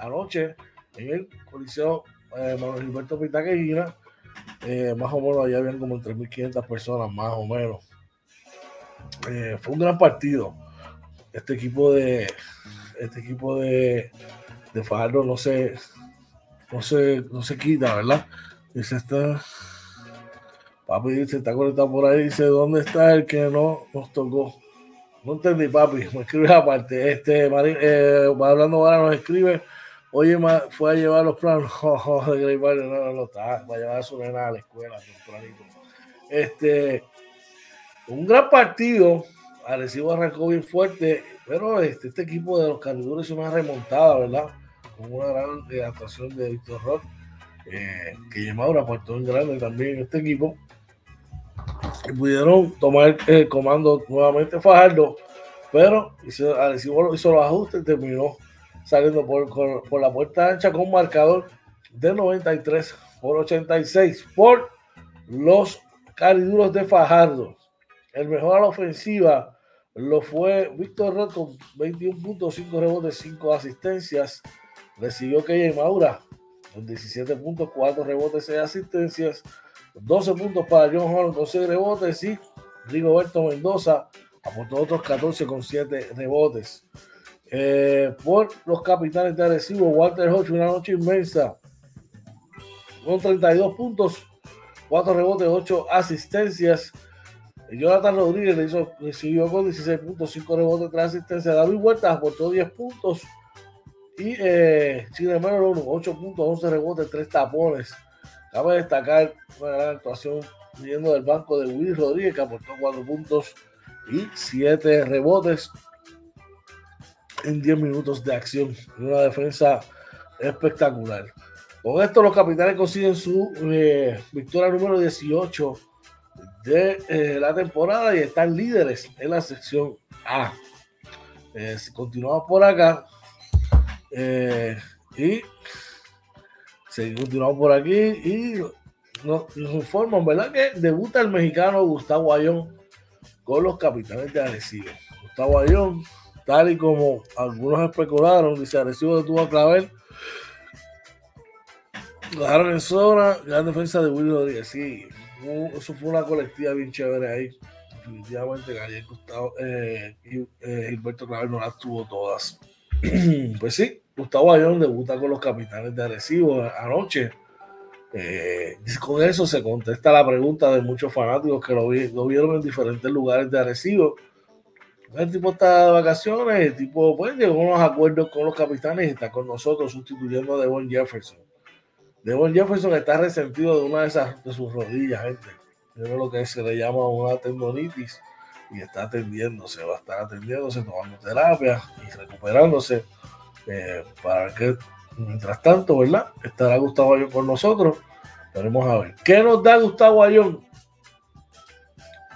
anoche en el Coliseo eh, Manuel Gilberto Pitaqueguina. Eh, más o menos allá habían como 3.500 personas, más o menos. Eh, fue un gran partido. Este equipo de este equipo de, de Fajardo no se, no se, no se quita, ¿verdad? Y se está Papi dice, está conectado por ahí, dice, ¿dónde está el que no nos tocó? No entendí, papi, me escribe aparte. Este, Marín, eh, hablando ahora nos escribe, oye, fue a llevar los planos de Grey no, no, está, va a llevar a su nena a la escuela tempranito. Este, un gran partido, Arecibo arrancó bien fuerte, pero este, este equipo de los cariduros hizo una remontada, ¿verdad? Con una gran actuación de Víctor Rock, eh, que Maura aportó en grande también este equipo pudieron tomar el comando nuevamente Fajardo, pero hizo, hizo los ajustes y terminó saliendo por, por, la puerta ancha con marcador de 93 por 86 por los cariduros de Fajardo. El mejor a la ofensiva lo fue Víctor Red con 21.5 rebotes, 5 asistencias. Recibió Key Maura con 17.4 rebotes, 6 asistencias. 12 puntos para John Horn con 6 rebotes y Rigoberto Mendoza aportó otros 14 con 7 rebotes. Eh, por los capitanes de Arecibo, Walter Hodge, una noche inmensa con 32 puntos, 4 rebotes, 8 asistencias. Jonathan Rodríguez le hizo, recibió con 16 puntos, 5 rebotes, 3 asistencias. David Huerta aportó 10 puntos. Y eh, Chile 8 puntos, 11 rebotes, 3 tapones. Cabe destacar una gran actuación viniendo del banco de Luis Rodríguez, que aportó 4 puntos y 7 rebotes en 10 minutos de acción. Una defensa espectacular. Con esto, los capitanes consiguen su eh, victoria número 18 de eh, la temporada y están líderes en la sección A. Eh, continuamos por acá. y se continuamos por aquí y nos, informan, ¿verdad? Que debuta el mexicano Gustavo Ayón con los capitanes de Arecibo. Gustavo Ayón tal y como algunos especularon, dice Arecibo detuvo a Clavel. Dejaron en zona, gran defensa de Willy Rodríguez. Sí, eso fue una colectiva bien chévere ahí. Definitivamente Gabriel Gustavo eh, eh, Gilberto Clavel no las tuvo todas. pues sí, Gustavo Ayón debuta con los capitanes de Arecibo anoche. Eh, con eso se contesta la pregunta de muchos fanáticos que lo, vieron en diferentes lugares de Arecibo. El tipo está de vacaciones, el tipo pues, llegó a unos acuerdos con los capitanes y está con nosotros sustituyendo a Devon Jefferson. Devon Jefferson está resentido de una de, esas, de sus rodillas, gente. Es lo que se le llama una tendonitis y está atendiéndose, va a estar atendiéndose, tomando terapia y recuperándose. Eh, para que, mientras tanto, ¿verdad? Estará Gustavo Ayón con nosotros. Veremos a ver. ¿Qué nos da Gustavo Ayón?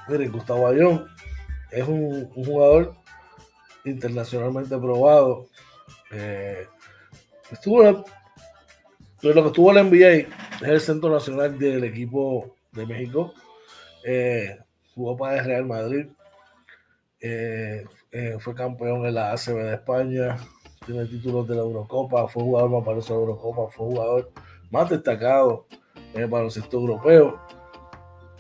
Miren, Gustavo Ayón es un, jugador internacionalmente probado. Eh, estuvo en lo que estuvo en la NBA es el centro nacional del equipo de México. Eh, jugó para el Real Madrid. Fue campeón en la ACB de España tiene títulos de la Eurocopa, fue jugador más para la Eurocopa, fue jugador más destacado en el baloncesto europeo.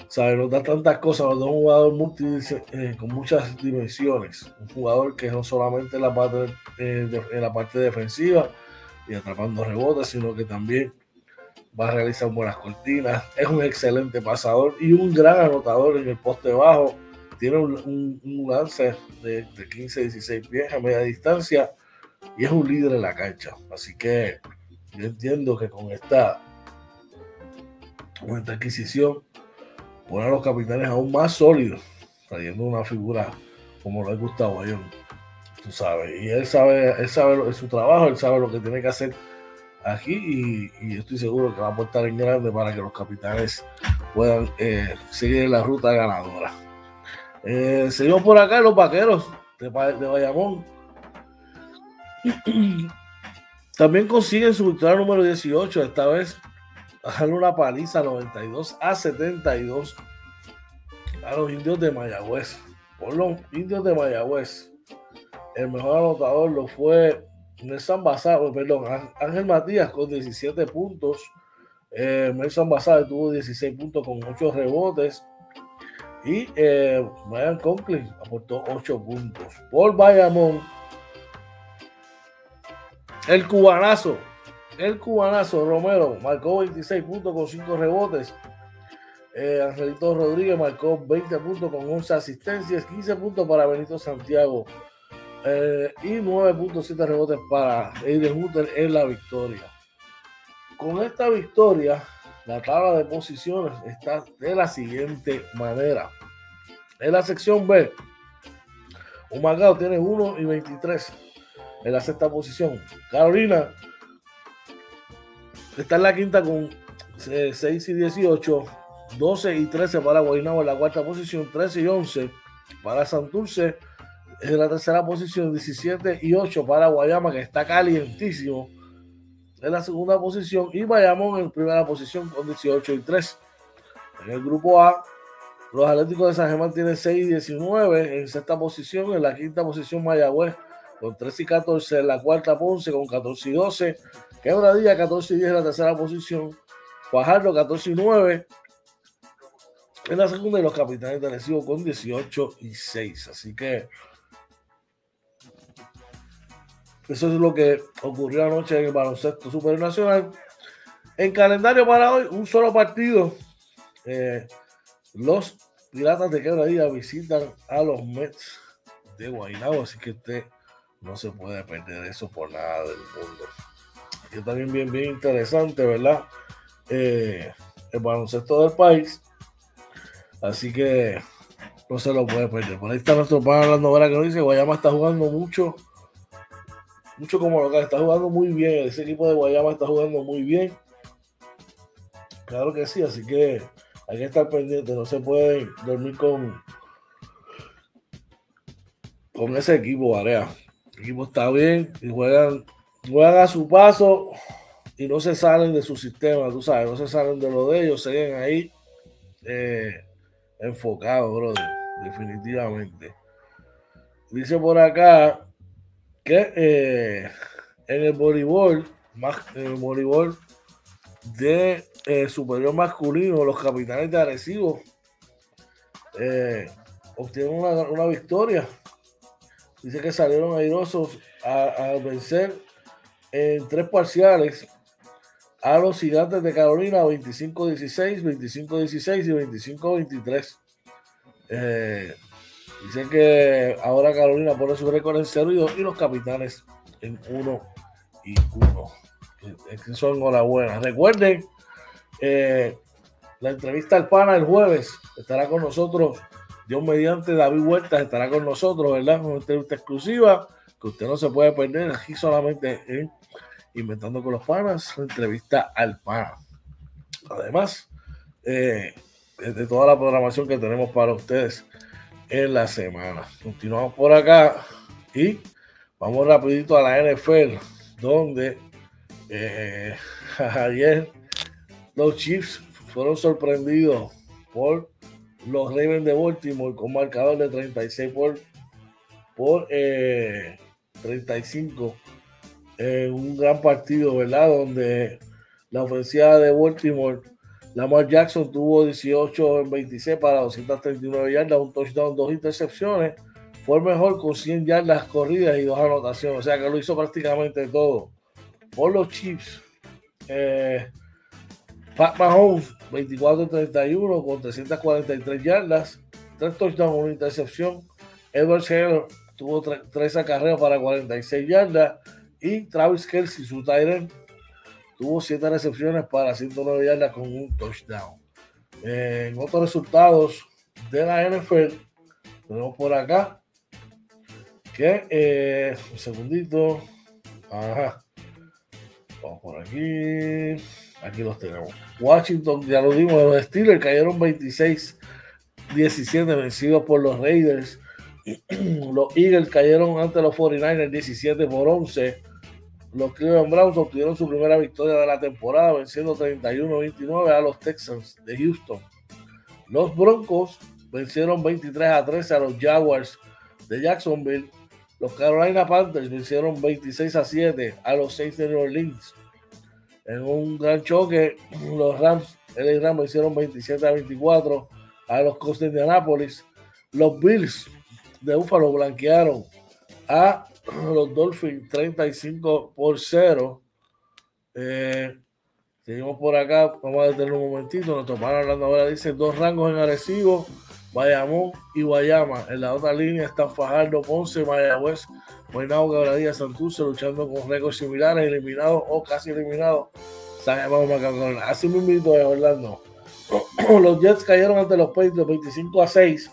Sabe, nos da tantas cosas, nos da un jugador multi, eh, con muchas dimensiones. Un jugador que no solamente en la parte, eh, en la parte defensiva y atrapando rebotes, sino que también va a realizar buenas cortinas. Es un excelente pasador y un gran anotador en el poste bajo. Tiene un, lance de, de 15-16 pies a media distancia y es un líder en la cancha. Así que yo entiendo que con esta, con esta adquisición pone a los capitanes aún más sólidos, trayendo una figura como lo es Gustavo Ayón. Tú sabes, y él sabe, él sabe su trabajo, él sabe lo que tiene que hacer aquí y, estoy seguro que va a aportar en grande para que los capitanes puedan eh, seguir la ruta ganadora. Eh, seguimos por acá los vaqueros de, de Bayamón También consiguen su victoria número 18, esta vez darle una paliza 92 a 72 a los indios de Mayagüez. Por los indios de Mayagüez, el mejor anotador lo fue Nelson Basado, perdón, Ángel Matías con 17 puntos. Eh, Nelson Basado tuvo 16 puntos con 8 rebotes. Y eh, Brian Conklin aportó 8 puntos. Por Bayamón, el cubanazo, el cubanazo Romero marcó 26 puntos con 5 rebotes. Eh, Angelito Rodríguez marcó 20 puntos con 11 asistencias, 15 puntos para Benito Santiago eh, y 9.7 rebotes para Aiden Hutter en la victoria. Con esta victoria, la tabla de posiciones está de la siguiente manera. En la sección B, Humacao tiene 1 y 23 en la sexta posición. Carolina está en la quinta con 6 eh, y 18, 12 y 13 para Guaynabo en la cuarta posición, 13 y 11 para Santurce en la tercera posición, 17 y 8 para Guayama, que está calientísimo en la segunda posición, y Bayamón en primera posición con 18 y 3. En el grupo A, los Atléticos de San Germán tienen 6 y 19 en sexta posición, en la quinta posición Mayagüez con 13 y 14 en la cuarta Ponce con 14 y 12. Quebradilla 14 y 10 en la tercera posición. Fajardo 14 y 9 en la segunda y los capitanes de Recibo con 18 y 6. Así que eso es lo que ocurrió anoche en el baloncesto supernacional. En calendario para hoy, un solo partido. Eh, los Piratas de Quebradilla visitan a los Mets de Guaynabo, así que usted no se puede perder eso por nada del mundo. Y también bien, bien interesante, ¿verdad? Eh, el baloncesto del país. Así que no se lo puede perder. Por ahí está nuestro pan hablando ahora que nos dice Guayama está jugando mucho. Mucho como local, está jugando muy bien. Ese equipo de Guayama está jugando muy bien. Claro que sí, así que hay que estar pendiente. No se puede dormir con, con ese equipo, Varea. Equipo está bien y juegan, juegan a su paso y no se salen de su sistema, tú sabes, no se salen de lo de ellos, siguen ahí eh, enfocados, brother, definitivamente. Dice por acá que eh, en el voleibol, más, en el voleibol de eh, superior masculino, los capitanes de Arecibo eh, obtienen una, victoria. Dice que salieron airosos a, vencer en tres parciales a los gigantes de Carolina 25-16, 25-16 y 25-23. Eh, que ahora Carolina pone su récord en 0 y 2 y los capitanes en 1 y 1. Eso enhorabuena. Recuerden, eh, la entrevista al PANA el jueves estará con nosotros. Dios mediante David Huertas estará con nosotros, ¿verdad? Una entrevista exclusiva que usted no se puede perder aquí solamente en Inventando con los Panas, entrevista al PANA. Además, eh, de toda la programación que tenemos para ustedes en la semana. Continuamos por acá y vamos rapidito a la NFL, donde eh, ayer los Chiefs fueron sorprendidos por los Ravens de Baltimore con marcador de 36 por, por 35 eh, en un gran partido, ¿verdad? Donde la ofensiva de Baltimore, Lamar Jackson tuvo 18 en 26 para 239 yardas, un touchdown, dos intercepciones. Fue mejor con 100 yardas corridas y dos anotaciones, o sea que lo hizo prácticamente todo por los Chiefs. Eh, Pat Mahomes, 24-31 con 343 yardas, 3 touchdowns, una intercepción. Edward Taylor tuvo 3 acarreos para 46 yardas. Y Travis Kelsey, su Tyrant, tuvo 7 recepciones para 109 yardas con un touchdown. En otros resultados de la NFL, tenemos por acá que, eh, un segundito, ajá, por aquí. Aquí los tenemos. Washington, ya lo dimos, los Steelers cayeron 26-17 vencidos por los Raiders. Los Eagles cayeron ante los 49ers 17 por 11. Los Cleveland Browns obtuvieron su primera victoria de la temporada venciendo 31-29 a los Texans de Houston. Los Broncos vencieron 23 a 13 a los Jaguars de Jacksonville. Los Carolina Panthers vencieron 26 a 7 a los Saints de New Orleans. En un gran choque, los Rams, el Rams hicieron 27 a 24 a los Colts de Indianapolis. Los Bills de Buffalo blanquearon a los Dolphins 35 por 0. Eh, seguimos por acá, vamos a detener un momentito. Nuestro pan hablando ahora dice dos rangos en Arecibo Bayamón y Guayama. En la otra línea están Fajardo, Ponce, Mayagüez, Guaynabo, Cabradilla, Santurce, luchando con récords similares, eliminados o casi eliminados. Así mismo Orlando. los Jets cayeron ante los Patriots 25 a 6.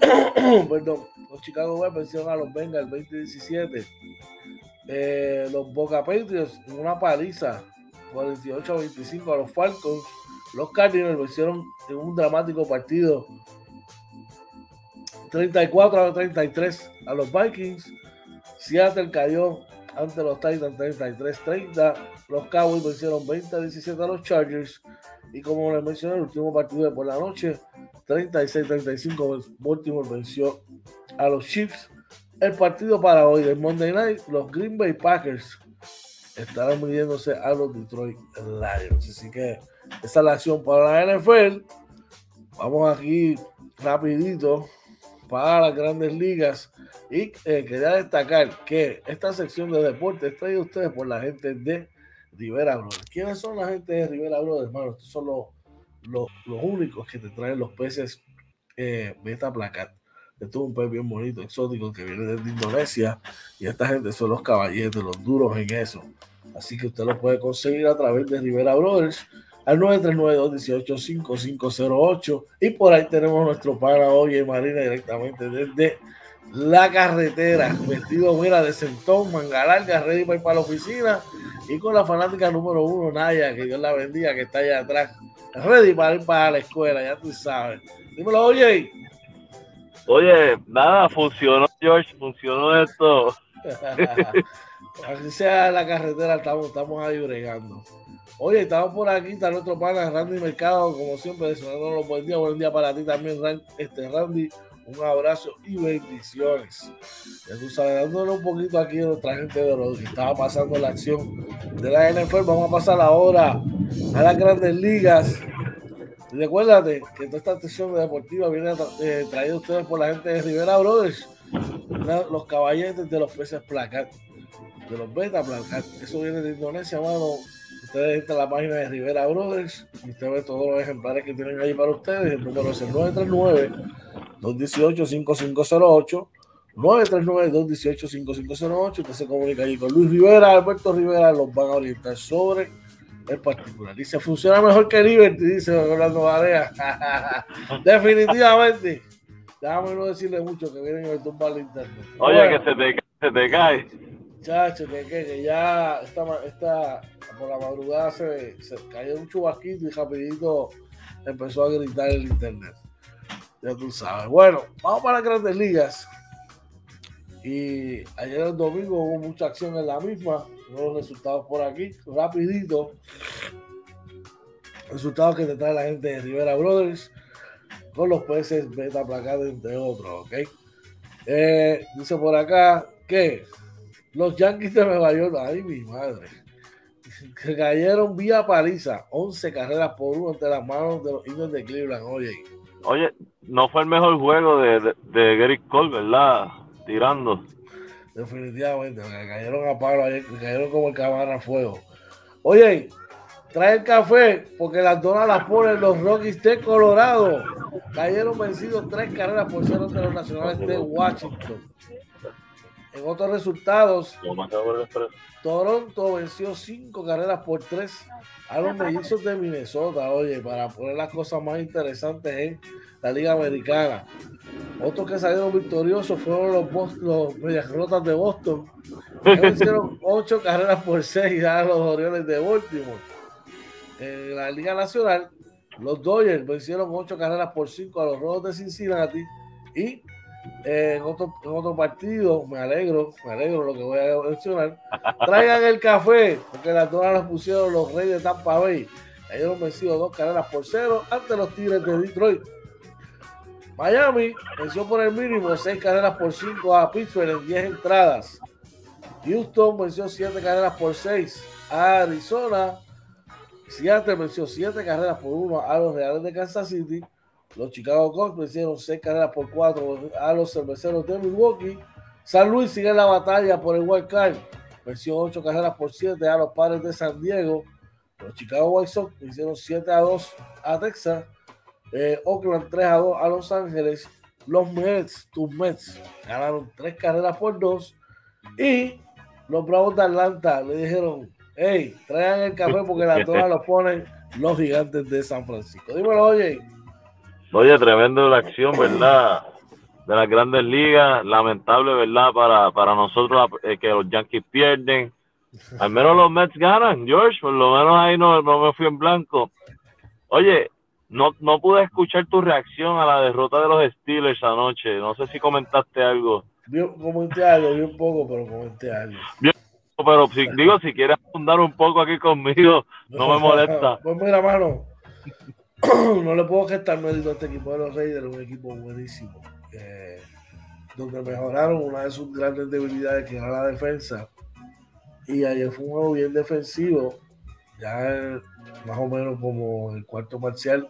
Perdón, los Chicago Bears vencieron a los Bengals 2017. Eh, los Boca Patriots en una paliza 48 a 25 a los Falcons. Los Cardinals vencieron en un dramático partido 34 a 33 a los Vikings. Seattle cayó ante los Titans 33-30. Los Cowboys vencieron 20 a 17 a los Chargers. Y como les mencioné, el último partido de por la noche, 36-35, Baltimore venció a los Chiefs. El partido para hoy del Monday Night, los Green Bay Packers estarán midiéndose a los Detroit Lions. Así que esa es la acción para la NFL. Vamos aquí rapidito para las grandes ligas. Y eh, quería destacar que esta sección de deportes traída a ustedes por la gente de Rivera Brothers. ¿Quiénes son la gente de Rivera Brothers, hermano? Estos son los, los, únicos que te traen los peces eh, Beta Placat. Esto es un pez bien bonito, exótico, que viene desde Indonesia. Y esta gente son los caballetes, los duros en eso. Así que usted lo puede conseguir a través de Rivera Brothers al 939-218-5508. Y por ahí tenemos nuestro pana hoy Marina directamente desde la carretera, vestido mira de sentón, manga larga, ready para ir para la oficina y con la fanática número uno, Naya, que Dios la bendiga, que está allá atrás, ready para ir para la escuela, ya tú sabes. Dímelo, oye. Oye, nada, funcionó, George, funcionó esto. Así sea la carretera, estamos, estamos ahí bregando. Oye, estamos por aquí, está nuestro pana Randy Mercado, como siempre, deseándonos buen día, buen día para ti también, este Randy. Un abrazo y bendiciones. Ya tú un poquito aquí a nuestra gente de lo que estaba pasando la acción de la NFL. Vamos a pasar ahora a las grandes ligas. Recuérdate que toda esta sesión deportiva viene eh, traída a ustedes por la gente de Rivera Brothers, los caballetes de los peces placar, de los beta placar. Eso viene de Indonesia, mano. Ustedes entran a la página de Rivera Brothers y usted ve todos los ejemplares que tienen ahí para ustedes. El número es el 939-218-5508. 939-218-5508. Usted se comunica allí con Luis Rivera, Alberto Rivera, los van a orientar sobre el particular. Dice, funciona mejor que Liberty, dice Orlando Varea. Definitivamente. Déjame no decirle mucho que vienen a tumbar el internet. Oye, que se te, se te cae. Chacho, que, ya esta, esta, por la madrugada se, se cayó un chubasquito y rapidito empezó a gritar el internet. Ya tú sabes. Bueno, vamos para las grandes ligas. Y ayer el domingo hubo mucha acción en la misma los resultados por aquí, rapidito. Resultados que te trae la gente de Rivera Brothers con los peces beta placados, entre otros, ¿ok? Eh, dice por acá que los Yankees de Nueva York, ay mi madre, que cayeron vía paliza, 11 carreras por uno entre las manos de los Indios de Cleveland, oye. Oye, no fue el mejor juego de, de, de Gary Cole, ¿verdad? Tirando. Definitivamente, me cayeron a palo ayer, me cayeron como el camarón a fuego. Oye, trae el café porque las donas las ponen los Rockies de Colorado. Cayeron vencidos tres carreras por cero de los nacionales de Washington. En otros resultados, Toronto venció cinco carreras por tres a los mellizos de Minnesota. Oye, para poner las cosas más interesantes en la Liga Americana. Otros que salieron victoriosos fueron los, los Medias Rotas de Boston. Que hicieron ocho carreras por seis a los Orioles de Baltimore. En la Liga Nacional, los Dodgers vencieron ocho carreras por cinco a los Rojos de Cincinnati. Y eh, en, otro, en otro partido, me alegro, me alegro lo que voy a mencionar. Traigan el café, porque las donas las pusieron los Reyes de Tampa Bay. Ellos han dos carreras por cero ante los Tigres de Detroit. Miami venció por el mínimo 6 carreras por 5 a Pittsburgh en 10 entradas. Houston venció 7 carreras por 6 a Arizona. Seattle venció 7 carreras por 1 a los Reales de Kansas City. Los Chicago Cubs vencieron 6 carreras por 4 a los Cerveceros de Milwaukee. San Luis sigue en la batalla por el Wild Card. Venció 8 carreras por 7 a los Padres de San Diego. Los Chicago White Sox vencieron 7 a 2 a Texas. Eh, Oakland 3 a 2 a Los Ángeles. Los Mets, tus Mets, ganaron 3 carreras por 2. Y los Bravos de Atlanta le dijeron: Hey, traigan el café porque la todas lo ponen los gigantes de San Francisco. Dímelo, oye. Oye, tremendo la acción, ¿verdad? De las grandes ligas. Lamentable, ¿verdad? Para, para nosotros eh, que los Yankees pierden. Al menos los Mets ganan, George. Por lo menos ahí no, no me fui en blanco. Oye, no, no pude escuchar tu reacción a la derrota de los Steelers anoche. No sé si comentaste algo. Yo comenté algo, vi un poco, pero comenté algo. pero si, digo, si quieres abundar un poco aquí conmigo, no, me molesta. Pues mira, mano, no le puedo gestar mérito a este equipo de los Raiders, un equipo buenísimo. Eh, donde mejoraron una de sus grandes debilidades, que era la defensa. Y ayer fue un juego bien defensivo. Ya más o menos como el cuarto marcial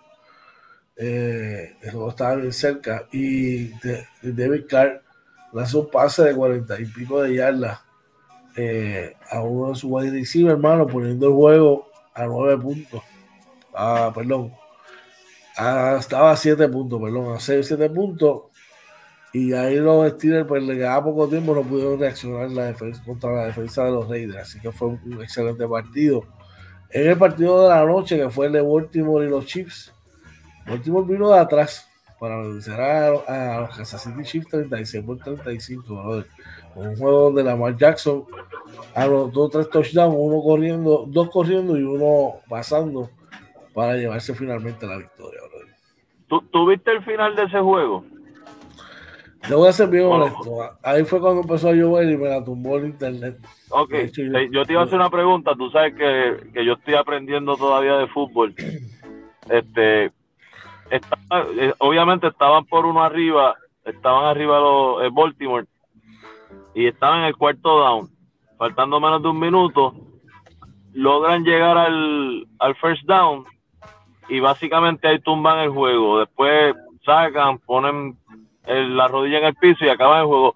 eh, estaba bien cerca y David Clark lanzó un pase de cuarenta y pico de yardas eh, a uno de sus wide receivers, hermano, poniendo el juego a nueve puntos. Ah, perdón. Estaba a siete puntos, perdón, a seis, siete puntos. Y ahí los Steelers, pues le quedaba poco tiempo, no pudieron reaccionar la defensa, contra la defensa de los Raiders. Así que fue un excelente partido. En el partido de la noche, que fue el de Baltimore y los Chiefs, Baltimore vino de atrás para vencer a, a, los Kansas City Chiefs 36 por 35. Un juego donde Lamar Jackson anotó tres touchdowns, uno corriendo, dos corriendo y uno pasando para llevarse finalmente la victoria. ¿Tú, ¿Tú, viste el final de ese juego? Te voy a ser bien honesto. Ahí fue cuando empezó a llover y me la tumbó el internet. Ok, hecho, yo, yo, te iba a hacer una pregunta. Tú sabes que, que yo estoy aprendiendo todavía de fútbol. Este, estaba, eh, obviamente estaban por uno arriba estaban arriba los eh, Baltimore y estaban en el cuarto down, faltando menos de un minuto, logran llegar al, al first down y básicamente ahí tumban el juego. Después sacan, ponen la rodilla en el piso y acaban el juego.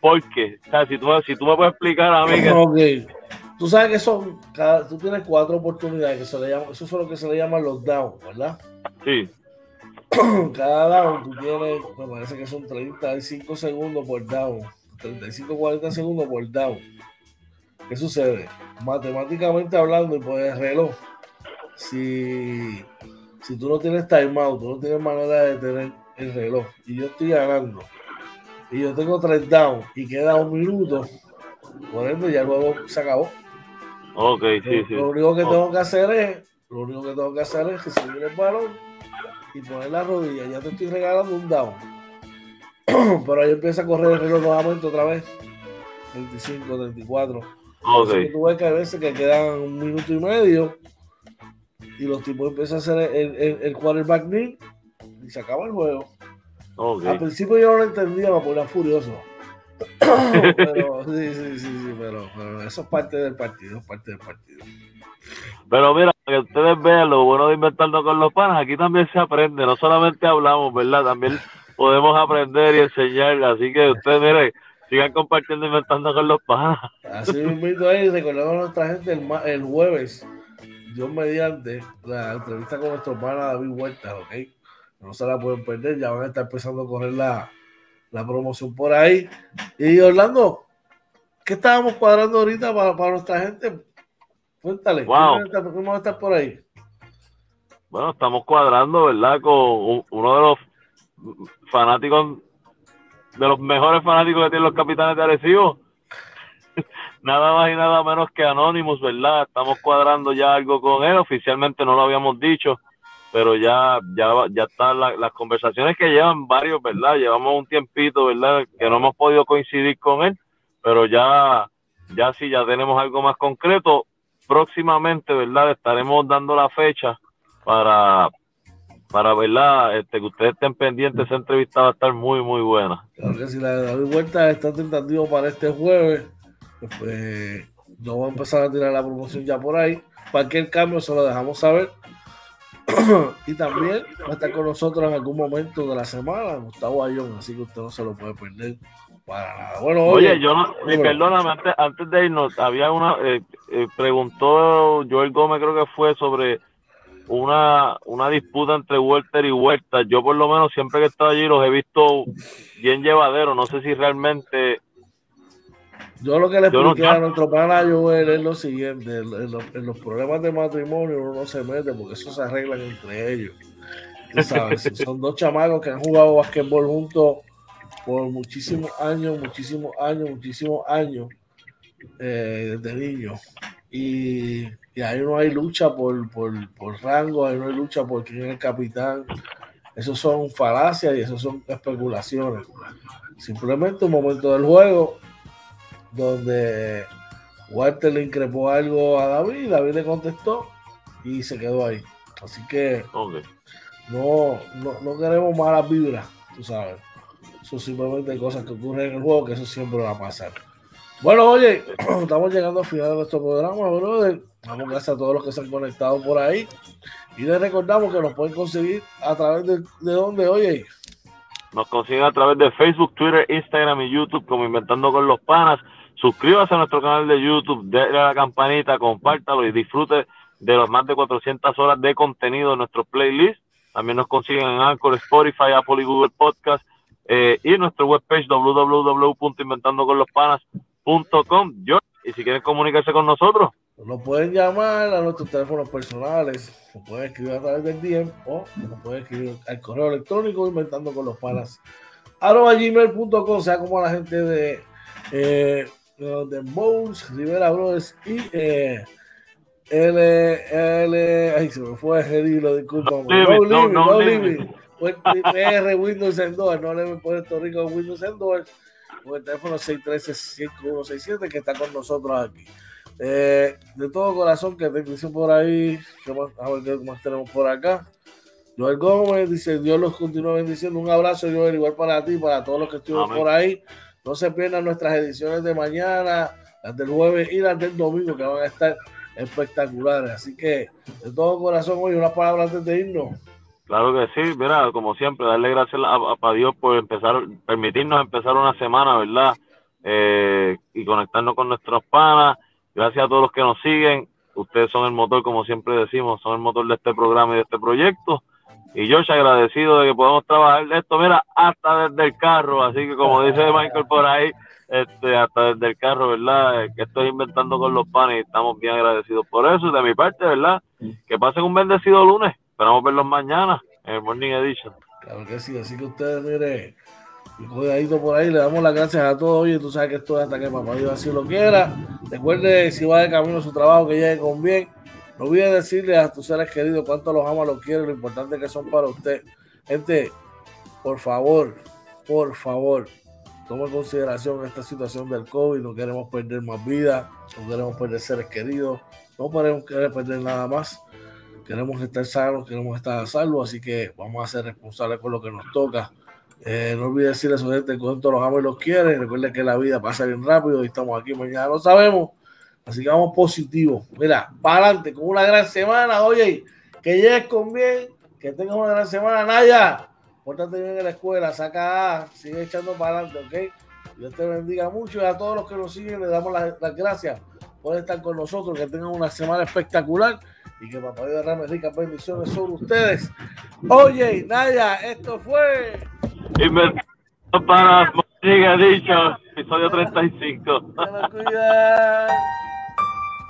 ¿Por qué? O sea, si tú, si tú me puedes explicar a mí que... Tú sabes que son, cada, tú tienes cuatro oportunidades, que se le llama, eso es lo que se le llama los downs, ¿verdad? Sí. Cada down tú tienes, me parece que son 35 segundos por down, 35, 40 segundos por down. ¿Qué sucede? Matemáticamente hablando y por el reloj, si, si tú no tienes timeout, tú no tienes manera de tener el reloj y yo estoy ganando y yo tengo tres down y queda un minuto, por ende ya el juego se acabó. Ok, sí, lo, sí. Lo único que tengo que hacer es, lo único que tengo que hacer es recibir el balón y poner la rodilla. Ya te estoy regalando un down. Pero ahí empieza a correr el reloj nuevamente otra vez. 35, 34. Ok. Tú ves que a veces que quedan un minuto y medio y los tipos empiezan a hacer el, el, el quarterback knee y se acaba el juego. Okay. Al principio yo no lo entendía, me ponía furioso. pero sí, sí, sí, sí pero, pero, eso es parte del partido, es parte del partido. Pero mira, que ustedes vean lo bueno de inventarnos con los panas, aquí también se aprende, no solamente hablamos, ¿verdad? También podemos aprender y enseñar, así que ustedes, miren, sigan compartiendo inventando con los panas. Así mismo ahí, recordamos a nuestra gente el, el jueves, Dios mediante, la entrevista con nuestro pana David Huerta, ¿ok? No se la pueden perder, ya van a estar empezando a correr la, la promoción por ahí. Y Orlando, ¿qué estábamos cuadrando ahorita para, para nuestra gente? Cuéntale, wow. ¿quién vamos a estar por ahí? Bueno, estamos cuadrando, ¿verdad? Con uno de los fanáticos, de los mejores fanáticos que tienen los capitanes de Arecibo. Nada más y nada menos que Anonymous, ¿verdad? Estamos cuadrando ya algo con él, oficialmente no lo habíamos dicho, pero ya ya ya están la, las conversaciones que llevan varios, ¿verdad? Llevamos un tiempito, ¿verdad? Que no hemos podido coincidir con él, pero ya ya sí ya tenemos algo más concreto. Próximamente, ¿verdad? Estaremos dando la fecha para para verdad este, que ustedes estén pendientes, esa entrevista va a estar muy muy buena. Claro que si la David Huerta está tentativo para este jueves, pues yo voy a empezar a tirar la promoción ya por ahí. Cualquier cambio se lo dejamos saber. y también va a estar con nosotros en algún momento de la semana Gustavo Ayón, así que usted no se lo puede perder para nada. Bueno, oye, oye yo no, bueno. perdóname, antes, antes, de irnos, había una, eh, eh, preguntó Joel Gómez, creo que fue sobre una, una disputa entre Walter y Huerta. Yo por lo menos siempre que he estado allí los he visto bien llevaderos, no sé si realmente yo lo que le expliqué no, a nuestro pana Joel es lo siguiente, en los, en los, problemas de matrimonio uno no se mete porque eso se arreglan entre ellos. ¿Tú sabes? Son dos chamacos que han jugado basquetbol juntos por muchísimos años, muchísimos años, muchísimos años eh, desde niños. Y, y, ahí no hay lucha por, por, por rango, ahí no hay lucha por quién es el capitán. Esos son falacias y esos son especulaciones. Simplemente un momento del juego donde Walter le increpó algo a David, David le contestó y se quedó ahí. Así que okay. no, no, no, queremos malas vibras, tú sabes. Son simplemente cosas que ocurren en el juego, que eso siempre va a pasar. Bueno, oye, estamos llegando al final de nuestro programa, brother. Damos gracias a todos los que se han conectado por ahí. Y les recordamos que nos pueden conseguir a través de, de dónde, oye. Nos consiguen a través de Facebook, Twitter, Instagram y YouTube como Inventando con los Panas. Suscríbase a nuestro canal de YouTube, déle la campanita, compártalo y disfrute de las más de 400 horas de contenido en nuestro playlist. También nos consiguen en Anchor, Spotify, Apple y Google Podcast eh, y en nuestra webpage www.inventandoconlospanas.com. Y si quieren comunicarse con nosotros, nos pueden llamar a nuestros teléfonos personales, nos pueden escribir a través del DM o nos pueden escribir al correo electrónico inventando con los panas arroba gmail.com, sea como la gente de eh, de Bones, Rivera Brothers y eh, L, L, ay, se me fue el hilo, disculpa. No, no, living, no, no living. PR Windows Endor, no le Puerto Rico Windows Endor, con el teléfono 613-5167 que está con nosotros aquí. Eh, de todo corazón que te dicen por ahí, que más, a ver qué más tenemos por acá. Joel Gómez dice, Dios los continúa bendiciendo. Un abrazo, Joel, igual para ti, para todos los que estuvieron por ahí. No se pierdan nuestras ediciones de mañana, las del jueves y las del domingo, que van a estar espectaculares. Así que, de todo corazón, hoy unas palabras antes de irnos. Claro que sí, mira, como siempre, darle gracias a, Dios por empezar, permitirnos empezar una semana, ¿verdad? Eh, y conectarnos con nuestros panas. Gracias a todos los que nos siguen. Ustedes son el motor, como siempre decimos, son el motor de este programa y de este proyecto. Y yo agradecido de que podamos trabajar esto, mira, hasta desde el carro, así que como dice Michael por ahí, este, hasta desde el carro, ¿verdad? Que estoy inventando con los panes y estamos bien agradecidos por eso. de mi parte, ¿verdad? Que pasen un bendecido lunes. Esperamos verlos mañana en el Morning Edition. Claro que sí, así que ustedes, mire, cuidadito por ahí, le damos las gracias a todos. Oye, tú sabes que esto es hasta que papá Dios así lo quiera. Recuerde, si va de camino a su trabajo, que llegue con bien no olvides decirle a tus seres queridos cuánto los ama, los quiere, lo importante que son para usted. Gente, por favor, por favor, tome en consideración esta situación del COVID. No queremos perder más vida, no queremos perder seres queridos, no queremos perder nada más. Queremos estar sanos, queremos estar a así que vamos a ser responsables con lo que nos toca. Eh, no olvide decirle a su gente cuánto los ama y los quiere. Recuerde que la vida pasa bien rápido y estamos aquí mañana, no sabemos. Así que vamos positivo. Mira, para adelante, con una gran semana. Oye, que llegues con bien, que tengas una gran semana. Naya, pórtate bien en la escuela, saca A, sigue echando para adelante, ¿ok? Dios te bendiga mucho y a todos los que nos siguen les damos las, gracias por estar con nosotros, que tengan una semana espectacular y que papá Dios derrame ricas bendiciones sobre ustedes. Oye, Naya, esto fue... para Siga dicho, episodio 35. Cuidado.